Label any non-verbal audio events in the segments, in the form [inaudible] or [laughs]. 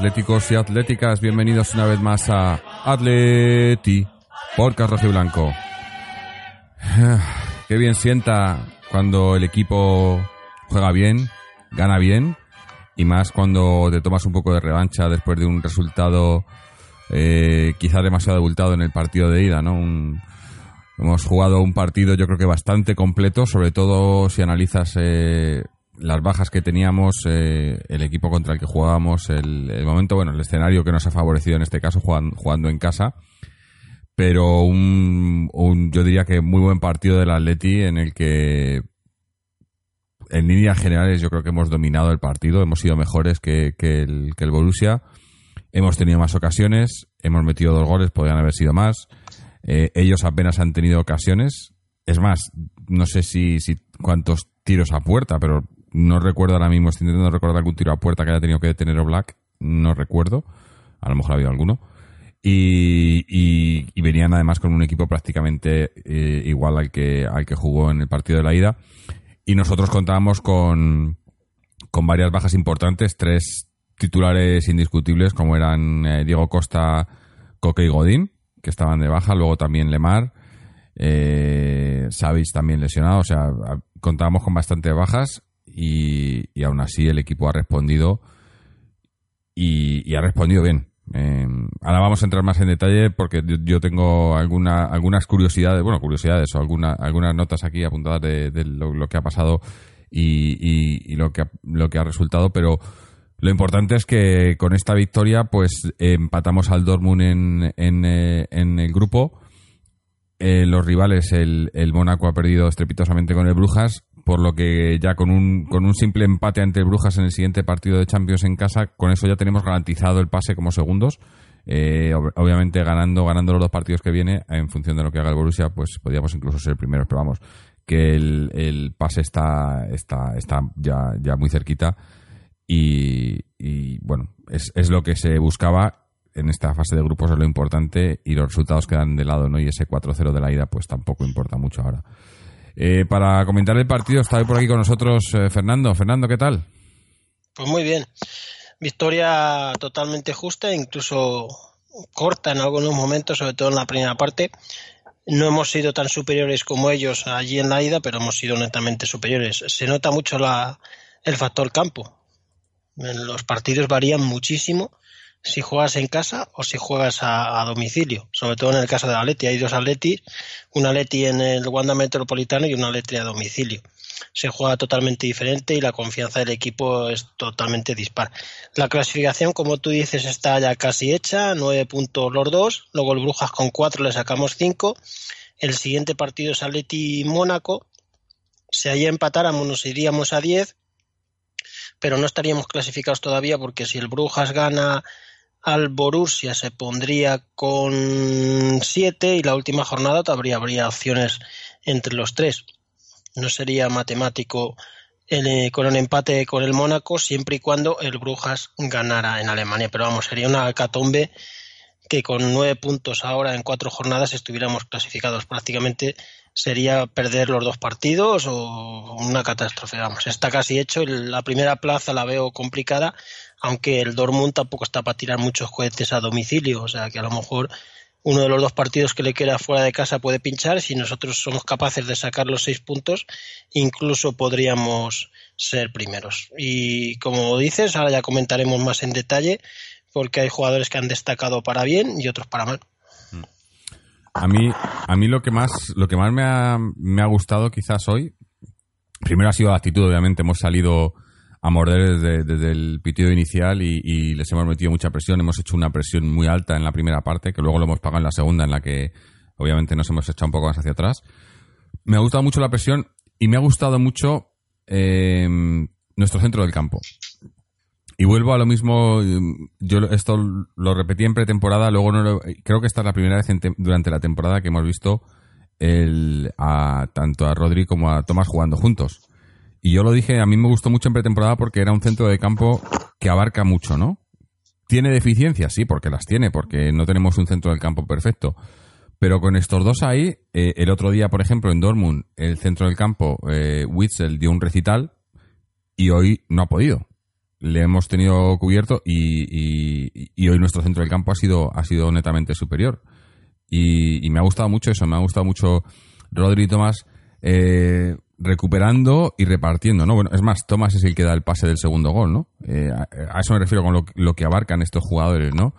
atléticos y atléticas, bienvenidos una vez más a Atleti, podcast rojo y blanco. [sighs] Qué bien sienta cuando el equipo juega bien, gana bien, y más cuando te tomas un poco de revancha después de un resultado eh, quizá demasiado abultado en el partido de ida, ¿no? Un- hemos jugado un partido yo creo que bastante completo, sobre todo si analizas eh, las bajas que teníamos, eh, el equipo contra el que jugábamos, el, el momento, bueno, el escenario que nos ha favorecido en este caso jugan- jugando en casa, pero un, un- yo diría que muy buen partido del Atleti en el que en líneas generales yo creo que hemos dominado el partido, hemos sido mejores que, que el, que el Borussia, hemos tenido más ocasiones, hemos metido dos goles, podrían haber sido más, eh, ellos apenas han tenido ocasiones, es más, no sé si, si cuántos tiros a puerta, pero no recuerdo ahora mismo, estoy intentando recordar algún tiro a puerta que haya tenido que detener Black, no recuerdo, a lo mejor ha habido alguno. Y, venían además con un equipo prácticamente eh, igual al que, al que jugó en el partido de la ida. Y nosotros contábamos con, con varias bajas importantes, tres titulares indiscutibles como eran eh, Diego Costa, Coque y Godín, que estaban de baja, luego también Lemar, eh, también lesionado, o sea, contábamos con bastantes bajas y, y aún así el equipo ha respondido y, ha respondido bien. Eh, ahora vamos a entrar más en detalle porque yo, yo tengo alguna, algunas curiosidades, bueno, curiosidades o alguna, algunas notas aquí apuntadas de, lo, que ha pasado y, y- y lo, que ha, lo que ha resultado, pero lo importante es que con esta victoria pues empatamos al Dortmund en, en, eh, en el grupo. Eh, los rivales, el, el Mónaco ha perdido estrepitosamente con el Brujas, por lo que ya con un, con un simple empate ante Brujas en el siguiente partido de Champions en casa, con eso ya tenemos garantizado el pase como segundos. Eh, ob- obviamente ganando, ganando los dos partidos que viene, en función de lo que haga el Borussia, pues podríamos incluso ser primeros, pero vamos, que el, el pase está, está, está ya, ya muy cerquita y, y, bueno, es, es lo que se buscaba en esta fase de grupos, es lo importante y los resultados quedan de lado, ¿no? Y ese 4-0 de la ida pues tampoco importa mucho ahora. Eh, para comentar el partido está hoy por aquí con nosotros eh, Fernando. Fernando, ¿qué tal? Pues muy bien. Victoria totalmente justa, incluso corta en algunos momentos, sobre todo en la primera parte. No hemos sido tan superiores como ellos allí en la ida, pero hemos sido netamente superiores. Se nota mucho la, el factor campo. Los partidos varían muchísimo si juegas en casa o si juegas a, domicilio. Sobre todo en el caso del Atleti. Hay dos Atletis, un Atleti en el Wanda Metropolitano y un Atleti a domicilio se juega totalmente diferente y la confianza del equipo es totalmente dispar. La clasificación, como tú dices, está ya casi hecha, nueve puntos los dos, luego el Brujas con cuatro le sacamos cinco, el siguiente partido es Atleti Mónaco, si allí empatáramos nos iríamos a diez, pero no estaríamos clasificados todavía porque si el Brujas gana al Borussia se pondría con siete y la última jornada todavía habría opciones entre los tres no sería matemático el, eh, con el empate con el Mónaco siempre y cuando el Brujas ganara en Alemania. Pero vamos, sería una hecatombe que con nueve puntos ahora en cuatro jornadas estuviéramos clasificados. Prácticamente sería perder los dos partidos o una catástrofe. Vamos, está casi hecho. La primera plaza la veo complicada, aunque el Dortmund tampoco está para tirar muchos cohetes a domicilio. O sea que a lo mejor uno de los dos partidos que le queda fuera de casa puede pinchar. Si nosotros somos capaces de sacar los seis puntos, incluso podríamos ser primeros. Y como dices, ahora ya comentaremos más en detalle, porque hay jugadores que han destacado para bien y otros para mal. A mí, a mí lo que más, lo que más me ha, me ha gustado quizás hoy, primero ha sido la actitud, obviamente, hemos salido a morder desde, el pitido inicial y, les hemos metido mucha presión, hemos hecho una presión muy alta en la primera parte, que luego lo hemos pagado en la segunda, en la que obviamente nos hemos echado un poco más hacia atrás. Me ha gustado mucho la presión y me ha gustado mucho eh, nuestro centro del campo. Y vuelvo a lo mismo, eh, yo esto lo repetí en pretemporada, luego no lo- creo que esta es la primera vez en tem- durante la temporada que hemos visto el, a, tanto a Rodri como a Tomás jugando juntos. Y yo lo dije, a mí me gustó mucho en pretemporada porque era un centro de campo que abarca mucho, ¿no? ¿Tiene deficiencias? Sí, porque las tiene, porque no tenemos un centro del campo perfecto. Pero con estos dos ahí, eh, el otro día, por ejemplo, en Dortmund, el centro del campo, eh, Witzel dio un recital y hoy no ha podido. Le hemos tenido cubierto y, y- hoy nuestro centro del campo ha sido, ha sido netamente superior. Y, y me ha gustado mucho eso, me ha gustado mucho Rodri y Tomás eh, recuperando y repartiendo, ¿no? Bueno, es más, Tomás es el que da el pase del segundo gol, ¿no? Eh, a, eso me refiero con lo, lo que abarcan estos jugadores, ¿no?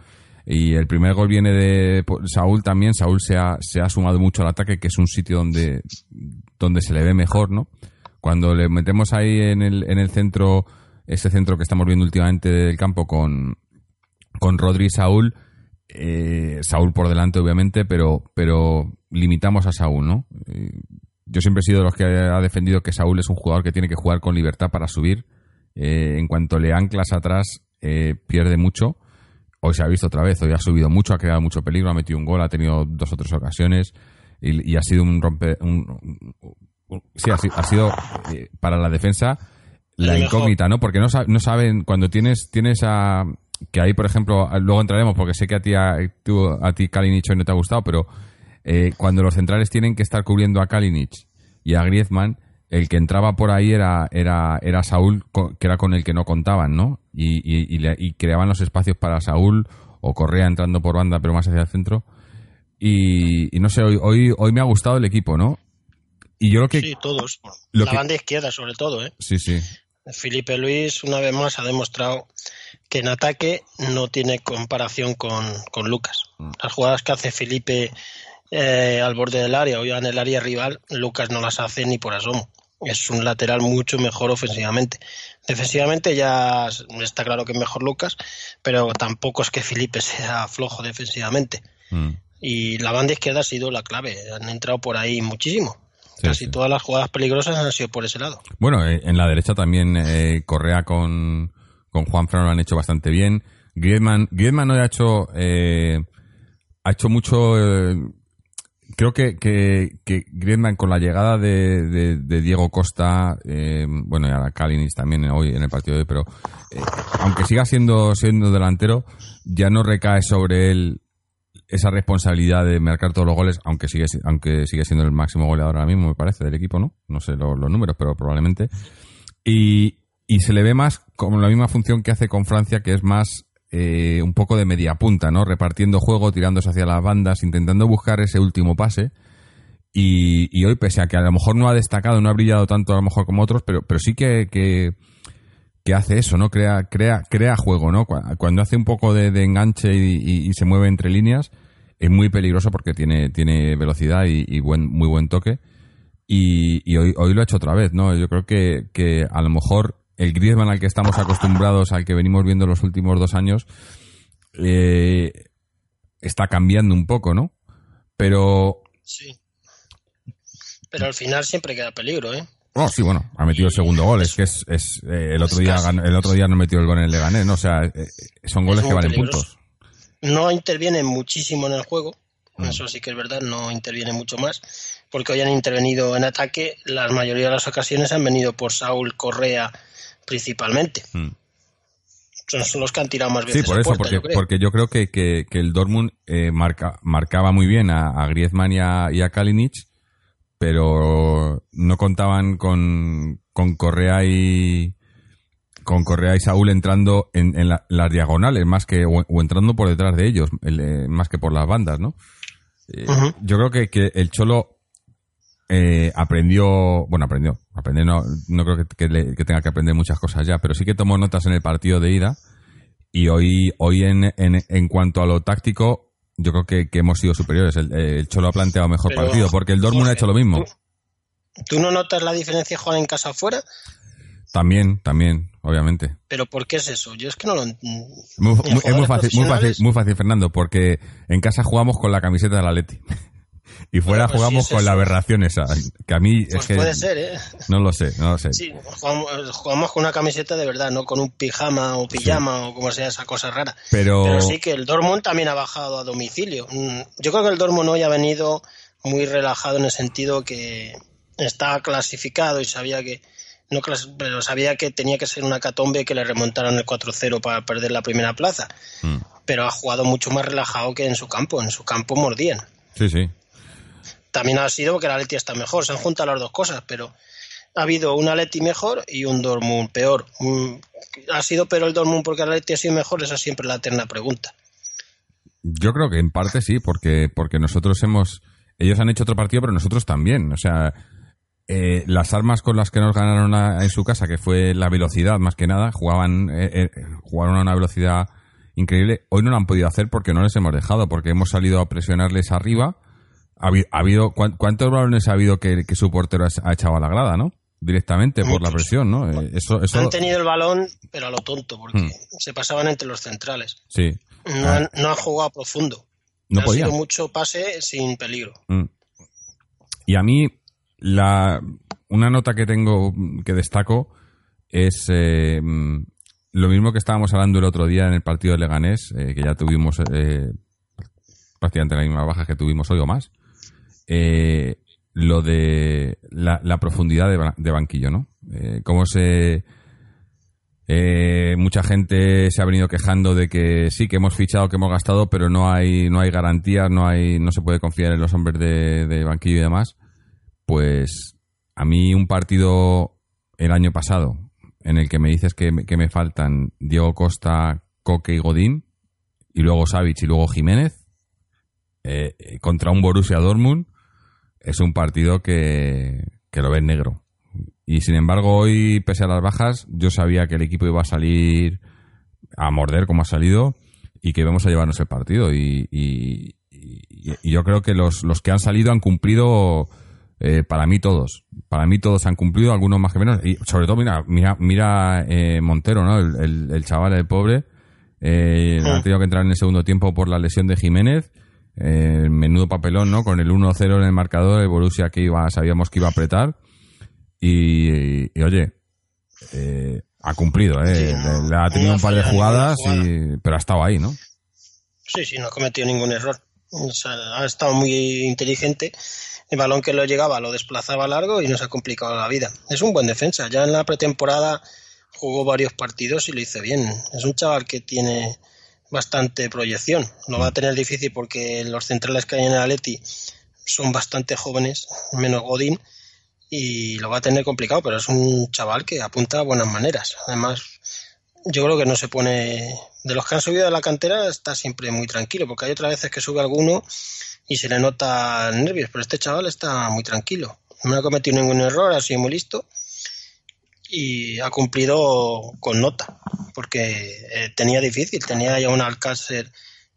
Y el primer gol viene de po- Saúl también. Saúl se ha, se ha sumado mucho al ataque, que es un sitio donde, donde se le ve mejor, ¿no? Cuando le metemos ahí en el, en el centro, ese centro que estamos viendo últimamente del campo con, con Rodri y Saúl, eh, Saúl por delante, obviamente, pero, pero limitamos a Saúl, ¿no? Yo siempre he sido de los que ha defendido que Saúl es un jugador que tiene que jugar con libertad para subir. Eh, en cuanto le anclas atrás, eh, pierde mucho. Hoy se ha visto otra vez, hoy ha subido mucho, ha creado mucho peligro, ha metido un gol, ha tenido dos o tres ocasiones y, y ha sido un rompe. Un, un- un- sí, ha, ha sido eh, para la defensa la incógnita, ¿no? Porque no, no saben, cuando tienes, tienes a. Que ahí, por ejemplo, luego entraremos porque sé que a ti, a, tú- a ti Kalinic hoy no te ha gustado, pero eh, cuando los centrales tienen que estar cubriendo a Kalinic y a Griezmann, el que entraba por ahí era, era, era Saúl, que era con el que no contaban, ¿no? Y, y- y le- y creaban los espacios para Saúl o Correa entrando por banda, pero más hacia el centro. Y, y no sé, hoy, hoy, hoy me ha gustado el equipo, ¿no? Y yo creo que. Sí, todos. lo la que- banda izquierda, sobre todo, ¿eh? Sí, sí. Felipe Luis, una vez más, ha demostrado que en ataque no tiene comparación con, con Lucas. Mm. Las jugadas que hace Felipe eh, al borde del área o ya en el área rival, Lucas no las hace ni por asomo. Es un lateral mucho mejor ofensivamente. Defensivamente ya está claro que es mejor Lucas, pero tampoco es que Felipe sea flojo defensivamente. Mm. Y la banda izquierda ha sido la clave. Han entrado por ahí muchísimo. Sí, Casi sí. todas las jugadas peligrosas han sido por ese lado. Bueno, eh, en la derecha también eh, Correa con, con Juan Fran lo han hecho bastante bien. Griezmann, Griezmann hoy ha hecho, eh, ha hecho mucho, eh, creo que, que, Griezmann con la llegada de, Diego Costa, eh, bueno, y ahora Kalinic también hoy en el partido de hoy, pero eh, aunque siga siendo, siendo delantero, ya no recae sobre él esa responsabilidad de marcar todos los goles, aunque sigue, si- aunque sigue siendo el máximo goleador ahora mismo, me parece, del equipo, ¿no? No sé lo- los números, pero probablemente. Y, y se le ve más como la misma función que hace con Francia, que es más eh, un poco de media punta, ¿no? Repartiendo juego, tirándose hacia las bandas, intentando buscar ese último pase. Y, hoy, pese a que a lo mejor no ha destacado, no ha brillado tanto a lo mejor como otros, pero, pero sí que, que, hace eso, ¿no? Crea, crea, crea juego, ¿no? Cu- Cuando hace un poco de, de enganche y, y- y se mueve entre líneas, es muy peligroso porque tiene, tiene velocidad y, buen, muy buen toque. Y, y hoy, hoy lo ha hecho otra vez, ¿no? Yo creo que, que a lo mejor el Griezmann al que estamos acostumbrados, al que venimos viendo los últimos dos años, eh, está cambiando un poco, ¿no? Pero, Sí. Pero al final siempre queda peligro, ¿eh? oh, sí, bueno, ha metido el segundo gol. Es que es, es, eh, el otro día el otro día no metió el gol en el Leganés, ¿no? O sea, eh, son goles que valen peligroso. puntos. No interviene muchísimo en el juego, Mm. eso sí que es verdad, no interviene mucho más, porque hoy han intervenido en ataque, la mayoría de las ocasiones han venido por Saúl Correa principalmente. Mm. Son, los que han tirado más Sí, veces por a eso, puerta, porque, yo creo. porque yo creo que, que, que el Dortmund eh, marca, marcaba muy bien a, a Griezmann y a, y a Kalinic, pero no contaban con, con Correa y con Correa y Saúl entrando en, en la- las diagonales más que o, o entrando por detrás de ellos el, eh, más que por las bandas, ¿no? Eh. Yo creo que, que el Cholo eh, aprendió, bueno, aprendió, aprender no, no creo que, que le- que tenga que aprender muchas cosas ya, pero sí que tomó notas en el partido de ida y hoy, hoy en, en, en cuanto a lo táctico, yo creo que, que hemos sido superiores. El, el Cholo ha planteado mejor Pero, partido porque el Dortmund ha hecho lo mismo. ¿tú, tú no notas la diferencia jugar en casa afuera? También, también, obviamente. ¿Pero por qué es eso? Yo es que no lo... Muy- es muy fácil, muy fácil, muy fácil, Fernando, porque en casa jugamos con la camiseta de la Leti. Y fuera Bueno, pues jugamos sí es con la aberración esa, que a mí Pues es que puede ser, ¿eh? no lo sé, no lo sé. Sí, jugamos, jugamos con una camiseta de verdad, no con un pijama o pijama o como sea esa cosa rara. Pero, Pero sí que el Dortmund también ha bajado a domicilio. Mm, Yo creo que el Dortmund hoy ha venido muy relajado en el sentido que estaba clasificado y sabía que no pero sabía que tenía que ser una catombe que le remontaran el 4-0 para perder la primera plaza. Mm. Pero ha jugado mucho más relajado que en su campo. En su campo mordían. Sí, sí. También ha sido porque la Leti está mejor. Se han juntado las dos cosas, pero ha habido un Atleti mejor y un Dortmund peor. Mm, ¿Ha sido peor el Dortmund porque el Atleti ha sido mejor? Esa es siempre la eterna pregunta. Yo creo que en parte sí, porque, porque nosotros hemos... Ellos han hecho otro partido, pero nosotros también. O sea, eh, las armas con las que nos ganaron en su casa, que fue la velocidad más que nada, jugaban, eh, eh, jugaron a una velocidad increíble. Hoy no lo han podido hacer porque no les hemos dejado, porque hemos salido a presionarles arriba. Ha, habido, ¿Cuántos balones ha habido que, su portero ha echado a la grada, no? directamente por la presión, ¿no? Eh, eso, eso... Han tenido el balón, pero a lo tonto, porque hmm. se pasaban entre los centrales. Sí. No, han, no jugado profundo. No ha sido mucho pase sin peligro. Hmm. Y a mí, la, una nota que tengo, que destaco, es eh, lo mismo que estábamos hablando el otro día en el partido de Leganés, eh, que ya tuvimos prácticamente la misma baja que tuvimos hoy o más. Eh, lo de la, profundidad de, banquillo, ¿no? Eh, se... Eh, mucha gente se ha venido quejando de que sí, que hemos fichado, que hemos gastado, pero no hay, no hay garantías, no, hay, no se puede confiar en los hombres de, banquillo y demás. Pues a mí un partido el año pasado en el que me dices que, me faltan Diego Costa, Coque y Godín, y luego Savic y luego Jiménez, eh, contra un Borussia Dortmund, es un partido que, lo ves negro. Y sin embargo, hoy, pese a las bajas, yo sabía que el equipo iba a salir a morder como ha salido y que íbamos a llevarnos el partido. Y, y, yo creo que los, los, que han salido han cumplido, eh, para mí todos. Para mí todos han cumplido, algunos más que menos. Y sobre todo, mira, mira, mira eh, Montero, ¿no? El, el, chaval, el pobre. Eh, ha tenido que entrar en el segundo tiempo por la lesión de Jiménez eh, menudo papelón, ¿no? Con el 1-0 en el marcador, el Borussia que iba, sabíamos que iba a apretar. Y, oye, eh, ha cumplido, ¿eh? le, ha tenido un par de jugadas, pero ha estado ahí, ¿no? Sí, sí, no ha cometido ningún error. ha estado muy inteligente. El balón que lo llegaba lo desplazaba largo y nos ha complicado la vida. Es un buen defensa. Ya en la pretemporada jugó varios partidos y lo hizo bien. Es un chaval que tiene bastante proyección. Lo va a tener difícil porque los centrales que hay en el Atleti son bastante jóvenes, menos Godín, y lo va a tener complicado, pero es un chaval que apunta a buenas maneras. Además, yo creo que no se pone. De los que han subido de la cantera, está siempre muy tranquilo, porque hay otras veces que sube alguno y se le nota nervios, pero este chaval está muy tranquilo. No ha cometido ningún error, ha sido muy listo y ha cumplido con nota, porque eh, tenía difícil, tenía ya un Alcácer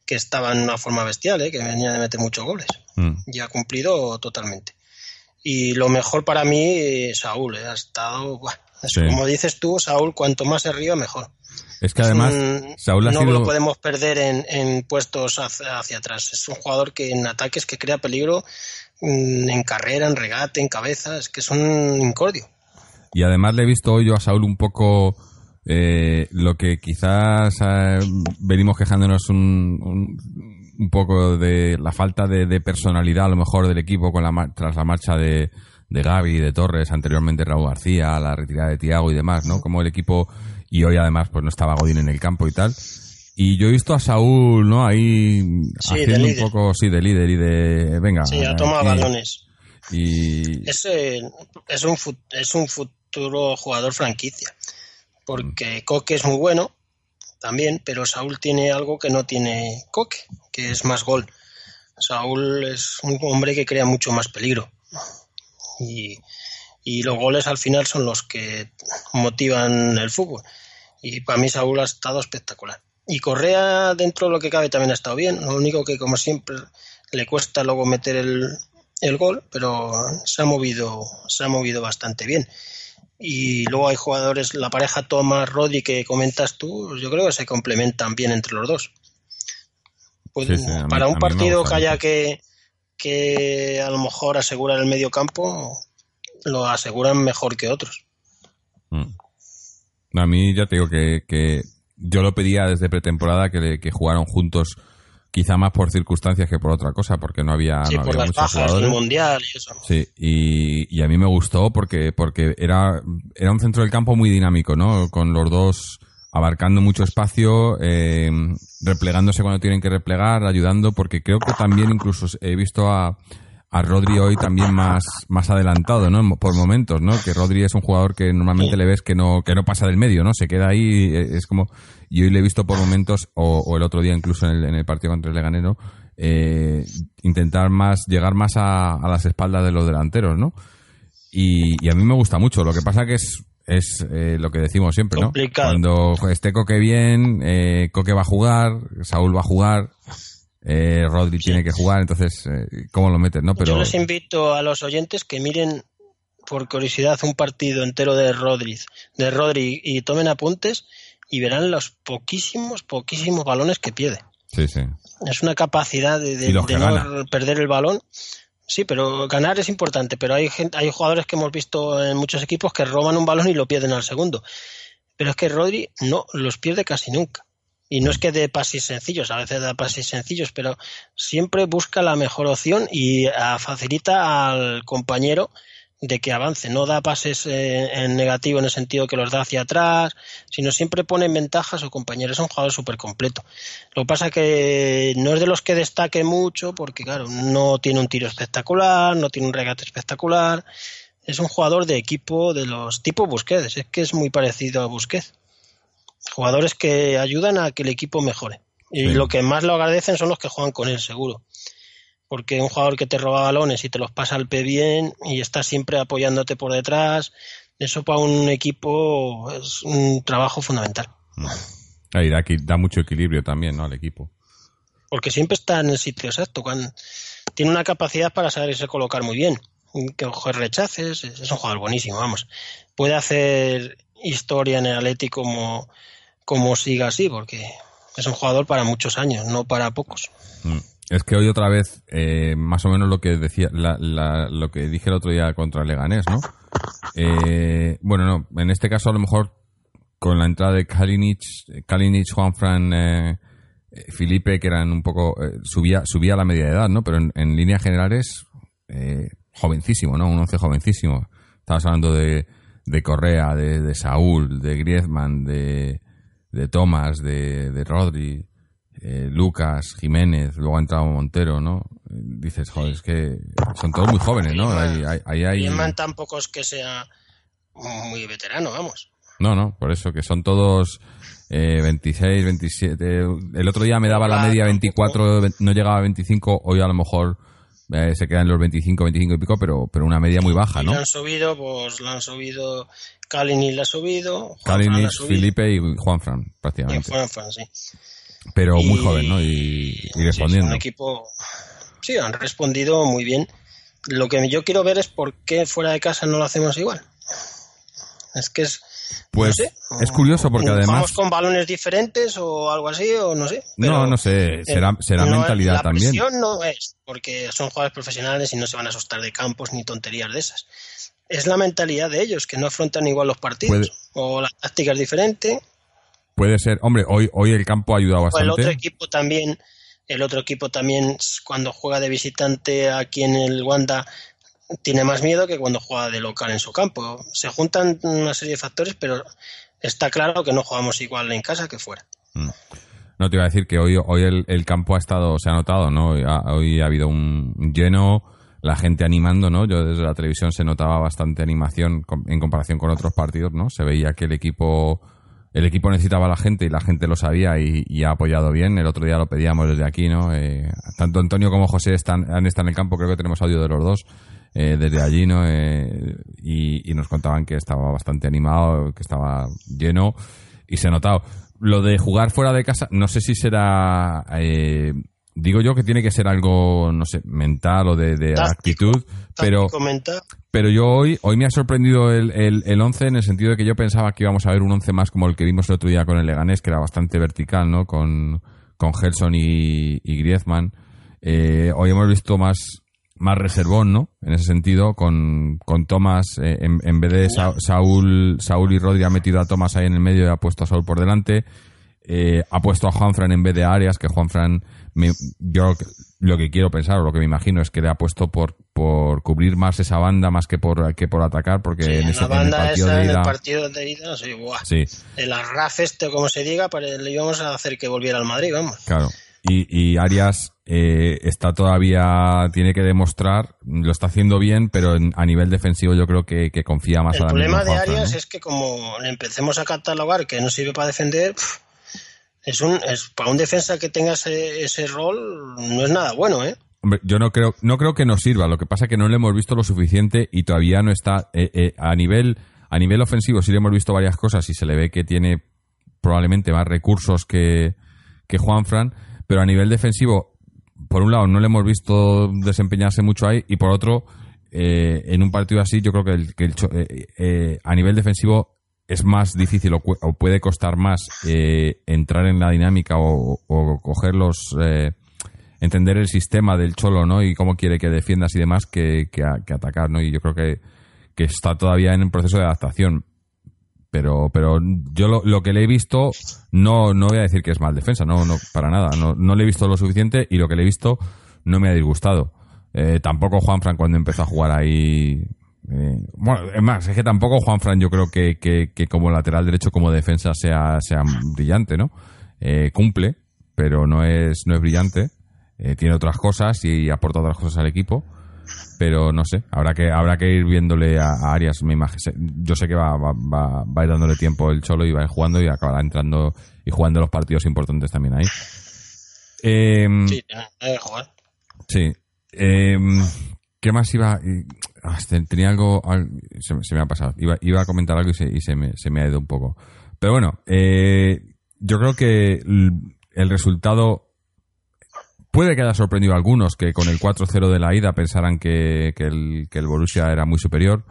que estaba en una forma bestial, eh, que venía de meter muchos goles, mm. y ha cumplido totalmente. Y lo mejor para mí, Saúl, eh, ha estado, como dices tú, Saúl, cuanto más arriba, mejor. Es que además, Saúl ha no lo podemos perder en, puestos hacia, hacia, atrás. Es un jugador que en ataques que crea peligro mm, en carrera, en regate, en cabeza, es que es un incordio. Y además le he visto hoy yo a Saúl un poco eh, lo que quizás eh, venimos quejándonos un, un, poco de la falta de, personalidad a lo mejor del equipo con la tras la marcha de, de Gaby, de Torres, anteriormente Raúl García, la retirada de Tiago y demás, ¿no? Como el equipo y hoy además pues no estaba Godín en el campo y tal. Y yo he visto a Saúl, ¿no? Ahí haciendo un poco, sí, de líder y de, venga. Sí, ha tomado balones. Y... Es, es, un, es un jugador franquicia. Porque mm. Coque es muy bueno también, pero Saúl tiene algo que no tiene Coque, que es más gol. Saúl es un hombre que crea mucho más peligro. Y, y los goles al final son los que motivan el fútbol. Y para mí Saúl ha estado espectacular. Y Correa, dentro de lo que cabe, también ha estado bien. Lo único que, como siempre, le cuesta luego meter el, el gol, pero se ha movido, se ha movido bastante bien. Y luego hay jugadores, la pareja Thomas Rodri que comentas tú, yo creo que se complementan bien entre los dos. Pues, para un partido que haya que, que a lo mejor asegurar el medio campo, lo aseguran mejor que otros. Mm. A mí ya te digo que, que yo lo pedía desde pretemporada que, que jugaron juntos quizá más por circunstancias que por otra cosa, porque no había, Sí, no por había las muchos bajas del mundial y eso. Sí, y, y a mí me gustó porque, porque era, era un centro del campo muy dinámico, ¿no? Con los dos abarcando mucho espacio, eh, replegándose cuando tienen que replegar, ayudando, porque creo que también incluso he visto a, a Rodri hoy también más, más adelantado, ¿no? Por momentos, ¿no? Que Rodri es un jugador que normalmente le ves que no, que no pasa del medio, ¿no? Se queda ahí, eh, es como, y hoy le he visto por momentos, o, o el otro día incluso en el, en el partido contra el Leganero, eh, intentar más, llegar más a, a las espaldas de los delanteros, ¿no? Y, y a mí me gusta mucho. Lo que pasa que es, es eh, lo que decimos siempre, ¿no? Complicado. Cuando esté Coque bien, eh, Coque va a jugar, Saúl va a jugar, eh, Rodri tiene que jugar, entonces, eh, ¿cómo lo metes, no? Pero Yo les invito a los oyentes que miren por curiosidad un partido entero de Rodri, de Rodri y tomen apuntes y verán los poquísimos, poquísimos balones que pierde. sí, sí. Es una capacidad de, de- no perder el balón. Sí, pero ganar es importante. Pero hay gente, hay jugadores que hemos visto en muchos equipos que roban un balón y lo pierden al segundo. Pero es que Rodri no los pierde casi nunca. Y no es que dé pases sencillos, a veces da pases sencillos, pero siempre busca la mejor opción y ah, facilita al compañero de que avance. No da pases eh, en negativo en el sentido que los da hacia atrás, sino siempre pone en ventaja a su compañero. Es un jugador súper completo. Lo que pasa que no es de los que destaque mucho porque, claro, no tiene un tiro espectacular, no tiene un regate espectacular. Es un jugador de equipo de los tipo Busquets. Es que es muy parecido a Busquets. Jugadores que ayudan a que el equipo mejore. Y Sí. lo que más lo agradecen son los que juegan con él, seguro. Porque un jugador que te roba balones y te los pasa al P bien y está siempre apoyándote por detrás, eso para un equipo es un trabajo fundamental. Ahí da, mucho equilibrio también, ¿no? Al equipo. porque siempre está en el sitio exacto. Cuando, tiene una capacidad para saberse colocar muy bien. Que coger rechaces, es, es un jugador buenísimo, vamos. Puede hacer historia en el Atlético como, como siga así, porque es un jugador para muchos años, no para pocos. Mm. Es que hoy otra vez, eh, más o menos lo que decía, la- la- lo que dije el otro día contra Leganés, ¿no? Eh, bueno, no, en este caso a lo mejor con la entrada de Kalinic, Kalinic, Juanfran, eh, eh, Felipe, que eran un poco, eh, subía, subía la media edad, ¿no? Pero en, en líneas generales, eh, jovencísimo, ¿no? Un once jovencísimo. Estabas hablando de, de Correa, de, de Saúl, de Griezmann, de, de Thomas, de, de Rodri, eh, Lucas, Jiménez, luego ha entrado Montero, ¿no? Dices, joder, es que son todos muy jóvenes, ¿no? Ahí, ahí- hay... Griezmann tampoco es que sea muy veterano, vamos. No, no, por eso que son todos eh, 26, 27. El otro día me daba la media 24, ve- no llegaba a 25. Hoy a lo mejor eh, se quedan los 25, 25 y pico, pero, pero una media muy baja, Y ¿no? le han subido, pues le han subido, Kalinic le ha subido, subido, Felipe y Juanfran, y prácticamente. Juanfran, sí. Pero muy y- joven, ¿no? Y, y Sí, es respondiendo. un equipo. Sí, han respondido muy bien. Lo que yo quiero ver es por qué fuera de casa no lo hacemos igual. Es que es. Pues no sé, es curioso porque ¿Vamos además... con balones diferentes o algo así? O no sé. No, pero, no sé, será, será no, mentalidad la también. presión no es, porque son jugadores profesionales y no se van a asustar de campos ni tonterías de esas. Es la mentalidad de ellos, que no afrontan igual los partidos. Puede- O la táctica es diferente. Puede ser, hombre, hoy, hoy el campo ha ayudado O el otro bastante. equipo también, el otro equipo también cuando juega de visitante aquí en el Wanda tiene más miedo que cuando juega de local en su campo. Se juntan una serie de factores, pero está claro que no jugamos igual en casa que fuera. Mm. No te iba a decir que hoy, hoy el, campo ha estado, se ha notado, ¿no? Hoy ha, habido un lleno, la gente animando, ¿no? Yo desde la televisión se notaba bastante animación en comparación con otros partidos, ¿no? Se veía que el equipo, el equipo necesitaba a la gente y la gente lo sabía y, y ha apoyado bien. El otro día lo pedíamos desde aquí, ¿no? Eh, tanto Antonio como José están, han estado en el campo, creo que tenemos audio de los dos. Eh, desde allí, ¿no? Eh, y, y nos contaban que estaba bastante animado, que estaba lleno y se ha notado. Lo de jugar fuera de casa, no sé si será. eh, digo yo que tiene que ser algo, no sé, mental o de, de Táctico. actitud, pero, pero yo hoy, hoy me ha sorprendido el, el, el 11 en el sentido de que yo pensaba que íbamos a ver un 11 más como el que vimos el otro día con el Leganés, que era bastante vertical, ¿no? Con, con Gerson y, y Griezmann. Eh, hoy hemos visto más, más reservón, ¿no? En ese sentido, con, con Tomás, eh, en, en vez de Sa- Saúl, Saúl y Rodri ha metido a Tomás ahí en el medio y ha puesto a Saúl por delante. eh, ha puesto a Juanfran en vez de Arias, que Juanfran, me, yo lo que quiero pensar o lo que me imagino es que le ha puesto por, por cubrir más esa banda más que por, que por atacar, porque Sí, en, ese, en el partido esa, de en el ida... partido de ida, sí, buah. Sí, El arraf este, como se diga, para, le íbamos a hacer que volviera al Madrid, vamos. claro. Y, y Arias eh, está todavía, tiene que demostrar, lo está haciendo bien, pero en- a nivel defensivo yo creo que, que confía más El mismo problema de Juanfran, Arias ¿no? es que como le empecemos a catalogar que no sirve para defender, es un es para un defensa que tenga ese, ese rol no es nada bueno, ¿eh? Hombre, yo no creo, no creo que nos sirva. Lo que pasa es que no le hemos visto lo suficiente y todavía no está eh, eh, a nivel a nivel ofensivo. Sí le hemos visto varias cosas y se le ve que tiene probablemente más recursos que que Juanfran, pero a nivel defensivo, por un lado no le hemos visto desempeñarse mucho ahí y por otro eh, en un partido así yo creo que, el, que el eh, eh, a nivel defensivo es más difícil o, o puede costar más eh, entrar en la dinámica o, coger los entender el sistema del cholo, ¿no? Y cómo quiere que defiendas y demás que, que, a- que atacar, ¿no? Y yo creo que, que está todavía en un proceso de adaptación. Pero, pero yo lo, lo que le he visto, no, no voy a decir que es mal defensa, no, no, para nada. No, no le he visto lo suficiente y lo que le he visto no me ha disgustado. Eh, tampoco Juanfran cuando empezó a jugar ahí. eh, bueno, es más, es que tampoco Juanfran yo creo que, que, que como lateral derecho, como defensa, sea, sea brillante, ¿no? Eh, cumple, pero no es, no es brillante. Eh, tiene otras cosas y aporta otras cosas al equipo. Pero no sé, habrá que, habrá que ir viéndole a, a Arias. Me imagino, yo sé que va, va, va, va a ir dándole tiempo el Cholo y va a ir jugando y acabará entrando y jugando los partidos importantes también ahí. Em, Sí, jugar. Sí. Eh, ¿Qué más iba? ah, tenía algo. al- Se, me- se me ha pasado. Iba, iba a comentar algo y, se, y se, me, se me ha ido un poco. Pero bueno, eh, yo creo que el resultado. Puede que haya sorprendido a algunos que con el 4-0 de la ida pensaran que, que el, que el Borussia era muy superior.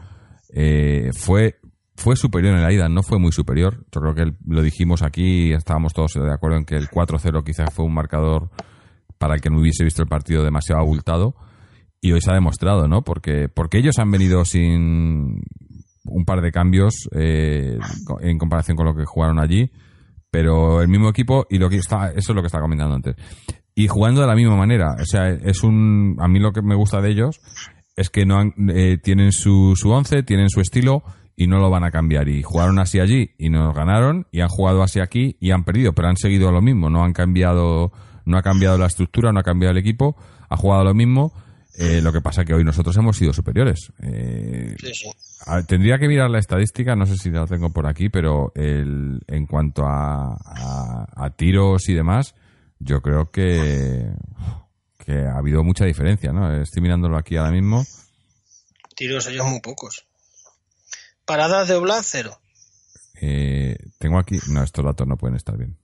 Eh, fue, fue superior en la ida, no fue muy superior. Yo creo que lo dijimos aquí estábamos todos de acuerdo en que el 4-0 quizás fue un marcador para el que no hubiese visto el partido demasiado abultado. Y hoy se ha demostrado, ¿no? Porque, porque ellos han venido sin un par de cambios eh, en comparación con lo que jugaron allí, pero el mismo equipo y lo que está, eso es lo que estaba comentando antes. Y jugando de la misma manera, o sea, es un, a mí lo que me gusta de ellos es que no han- eh, tienen su, su once, tienen su estilo y no lo van a cambiar. Y jugaron así allí y nos ganaron y han jugado así aquí y han perdido, pero han seguido lo mismo, no han cambiado, no ha cambiado la estructura, no ha cambiado el equipo, ha jugado lo mismo. eh, lo que pasa que hoy nosotros hemos sido superiores. Eh, Sí, sí. a- tendría que mirar la estadística, no sé si la tengo por aquí, pero el, en cuanto a, a- a tiros y demás, yo creo que, que ha habido mucha diferencia, ¿no? Estoy mirándolo aquí ahora mismo. Tiros ellos muy pocos. Paradas de Oblak, cero. Eh, tengo aquí, no, estos datos no pueden estar bien.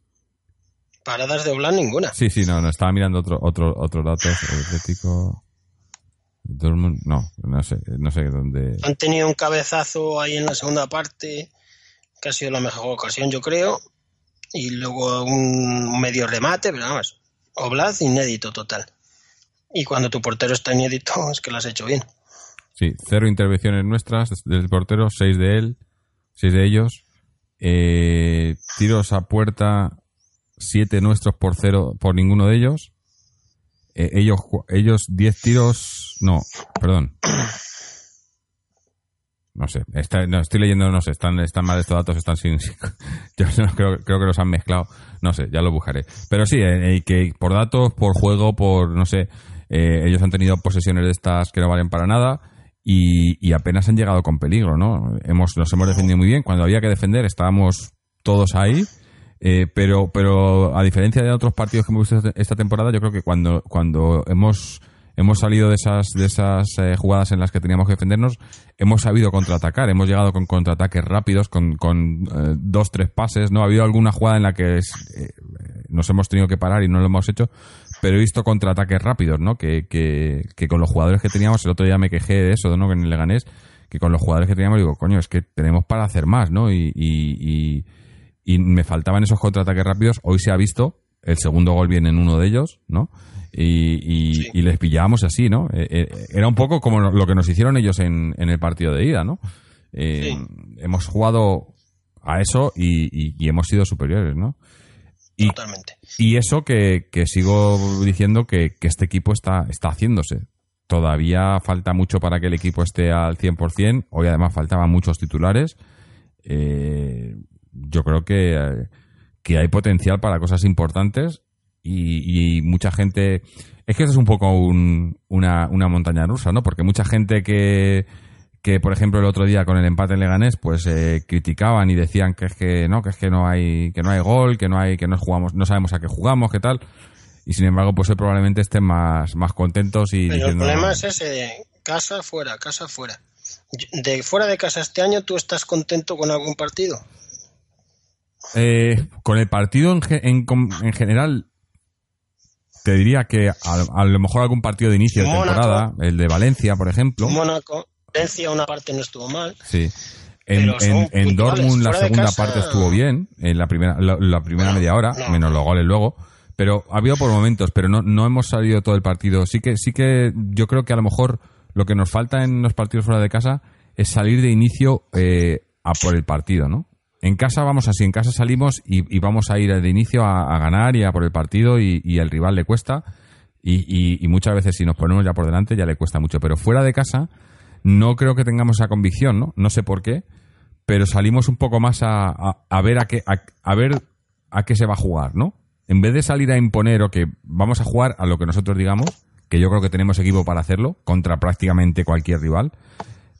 Paradas de Oblak, ninguna. Sí, sí, no, no, estaba mirando otro, otro, otros datos. El Atlético, Dortmund, no, no sé, no sé dónde. Han tenido un cabezazo ahí en la segunda parte, que ha sido la mejor ocasión, yo creo. Y luego un medio remate, pero vamos. Oblak inédito total. Y cuando tu portero está inédito, [laughs] es que lo has hecho bien. Sí, cero intervenciones nuestras del portero, seis de él, seis de ellos. Eh, tiros a puerta, siete nuestros por cero por ninguno de ellos. Eh, ellos, ellos diez tiros, no, perdón. No sé, no, estoy leyendo, no sé, están, están mal estos datos, están sin, [laughs] yo creo, creo que los han mezclado, no sé, ya lo buscaré. Pero sí, eh, eh, que por datos, por juego, por, no sé, eh, ellos han tenido posesiones de estas que no valen para nada y, y apenas han llegado con peligro, ¿no? Hemos, nos hemos defendido muy bien, cuando había que defender estábamos todos ahí, eh, pero, pero a diferencia de otros partidos que hemos visto esta temporada, yo creo que cuando, cuando hemos, hemos salido de esas, de esas eh, jugadas en las que teníamos que defendernos, hemos sabido contraatacar, hemos llegado con contraataques rápidos, con, con eh, dos, tres pases, ¿no? Ha habido alguna jugada en la que eh, nos hemos tenido que parar y no lo hemos hecho, pero he visto contraataques rápidos, ¿no? Que, que, que con los jugadores que teníamos, el otro día me quejé de eso, ¿no? En el Leganés, que con los jugadores que teníamos digo, coño, es que tenemos para hacer más, ¿no? Y, y, y, y me faltaban esos contraataques rápidos. Hoy se ha visto, el segundo gol viene en uno de ellos, ¿no? Y, y, Sí. y les pillábamos así, ¿no? Eh, eh, era un poco como lo que nos hicieron ellos en, en el partido de ida, ¿no? Eh, Sí. Hemos jugado a eso y, hemos sido superiores, ¿no? Y- totalmente. Y eso que, que sigo diciendo que, que este equipo está, está haciéndose. Todavía falta mucho para que el equipo esté al 100%. Hoy además faltaban muchos titulares. Eh, yo creo que, que hay potencial para cosas importantes y, y mucha gente... Es que eso es un poco un- una, una montaña rusa, ¿no? Porque mucha gente que, que por ejemplo el otro día con el empate en Leganés pues eh, criticaban y decían que es que no que es que no hay que no hay gol que no hay que no jugamos no sabemos a qué jugamos qué tal y sin embargo pues hoy probablemente estén más más contentos y Pero el diciendo problema es ese de casa fuera, casa fuera. De fuera de casa este año, ¿tú estás contento con algún partido? Eh, con el partido en, en, en general te diría que a, a lo mejor algún partido de inicio de temporada el de Valencia por ejemplo Mónaco, Valencia una parte no estuvo mal. Sí. En, en, en. Dortmund la segunda casa- parte estuvo bien, en la primera, la, la primera Bueno, media hora, no. menos los goles luego, pero ha habido por momentos, pero no, no hemos salido todo el partido. Sí que, sí que yo creo que a lo mejor lo que nos falta en los partidos fuera de casa es salir de inicio eh, a por el partido, ¿no? En casa vamos así, en casa salimos y, vamos a ir de inicio a, ganar y a por el partido y, y al rival le cuesta y, muchas veces si nos ponemos ya por delante ya le cuesta mucho, pero fuera de casa no creo que tengamos esa convicción, ¿no? No sé por qué, pero salimos un poco más a, a- ver a qué a, ver a qué se va a jugar, ¿no? En vez de salir a imponer o que vamos a jugar a lo que nosotros digamos, que yo creo que tenemos equipo para hacerlo contra prácticamente cualquier rival.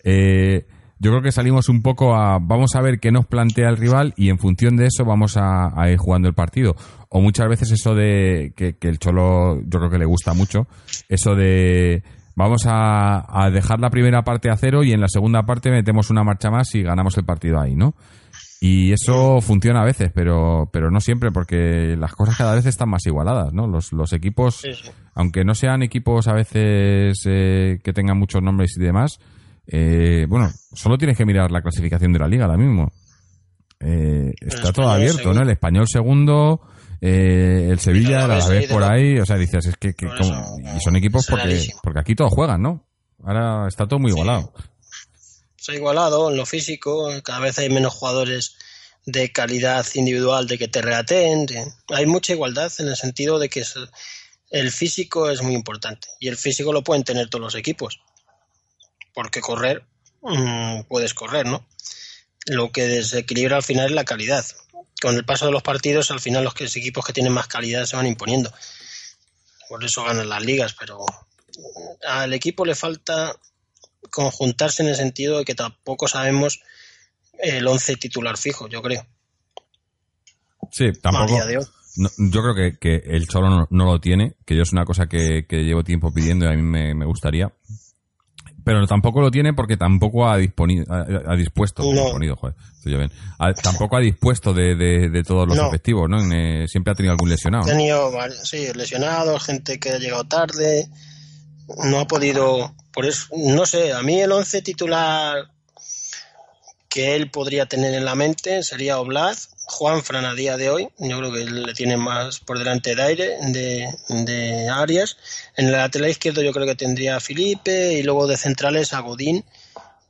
eh, yo creo que salimos un poco a vamos a ver qué nos plantea el rival y en función de eso vamos a, a ir jugando el partido. O muchas veces eso de que, que el Cholo yo creo que le gusta mucho, eso de vamos a, a dejar la primera parte a cero y en la segunda parte metemos una marcha más y ganamos el partido ahí, ¿no? Y eso funciona a veces, pero, pero no siempre, porque las cosas cada vez están más igualadas, ¿no? Los, los equipos, aunque no sean equipos a veces eh, que tengan muchos nombres y demás, eh, bueno, solo tienes que mirar la clasificación de la liga ahora mismo. Eh, está todo abierto, segundo. ¿no? El español segundo, eh, el Sevilla, Alavés ahí de por ahí, o sea, dices, es que, que eso, y son equipos porque, porque aquí todos juegan, ¿no? Ahora está todo muy igualado. Ha igualado en lo físico, cada vez hay menos jugadores de calidad individual de que te reaten. de- Hay mucha igualdad en el sentido de que el físico es muy importante y el físico lo pueden tener todos los equipos. Porque correr, mm, puedes correr, ¿no? Lo que desequilibra al final es la calidad. Con el paso de los partidos, al final los que- los equipos que tienen más calidad se van imponiendo. Por eso ganan las ligas, pero al equipo le falta conjuntarse en el sentido de que tampoco sabemos el 11 titular fijo, yo creo. Sí, tampoco. No, yo creo que, que el Cholo no, no lo tiene, que yo es una cosa que, que llevo tiempo pidiendo y a mí me, me gustaría. Pero tampoco lo tiene porque tampoco ha, ha, ha dispuesto, No. disponido, joder, estoy yo bien. Ha- tampoco ha dispuesto de, de- de todos los No. efectivos, ¿no? En, eh, siempre ha tenido algún lesionado. Tenido sí, lesionados, gente que ha llegado tarde, no ha podido, por eso, no sé, a mí el 11 titular que él podría tener en la mente sería Oblad, Juan Fran a día de hoy, yo creo que le tiene más por delante de aire, de, de Arias, en el lateral izquierdo yo creo que tendría a Felipe y luego de centrales a Godín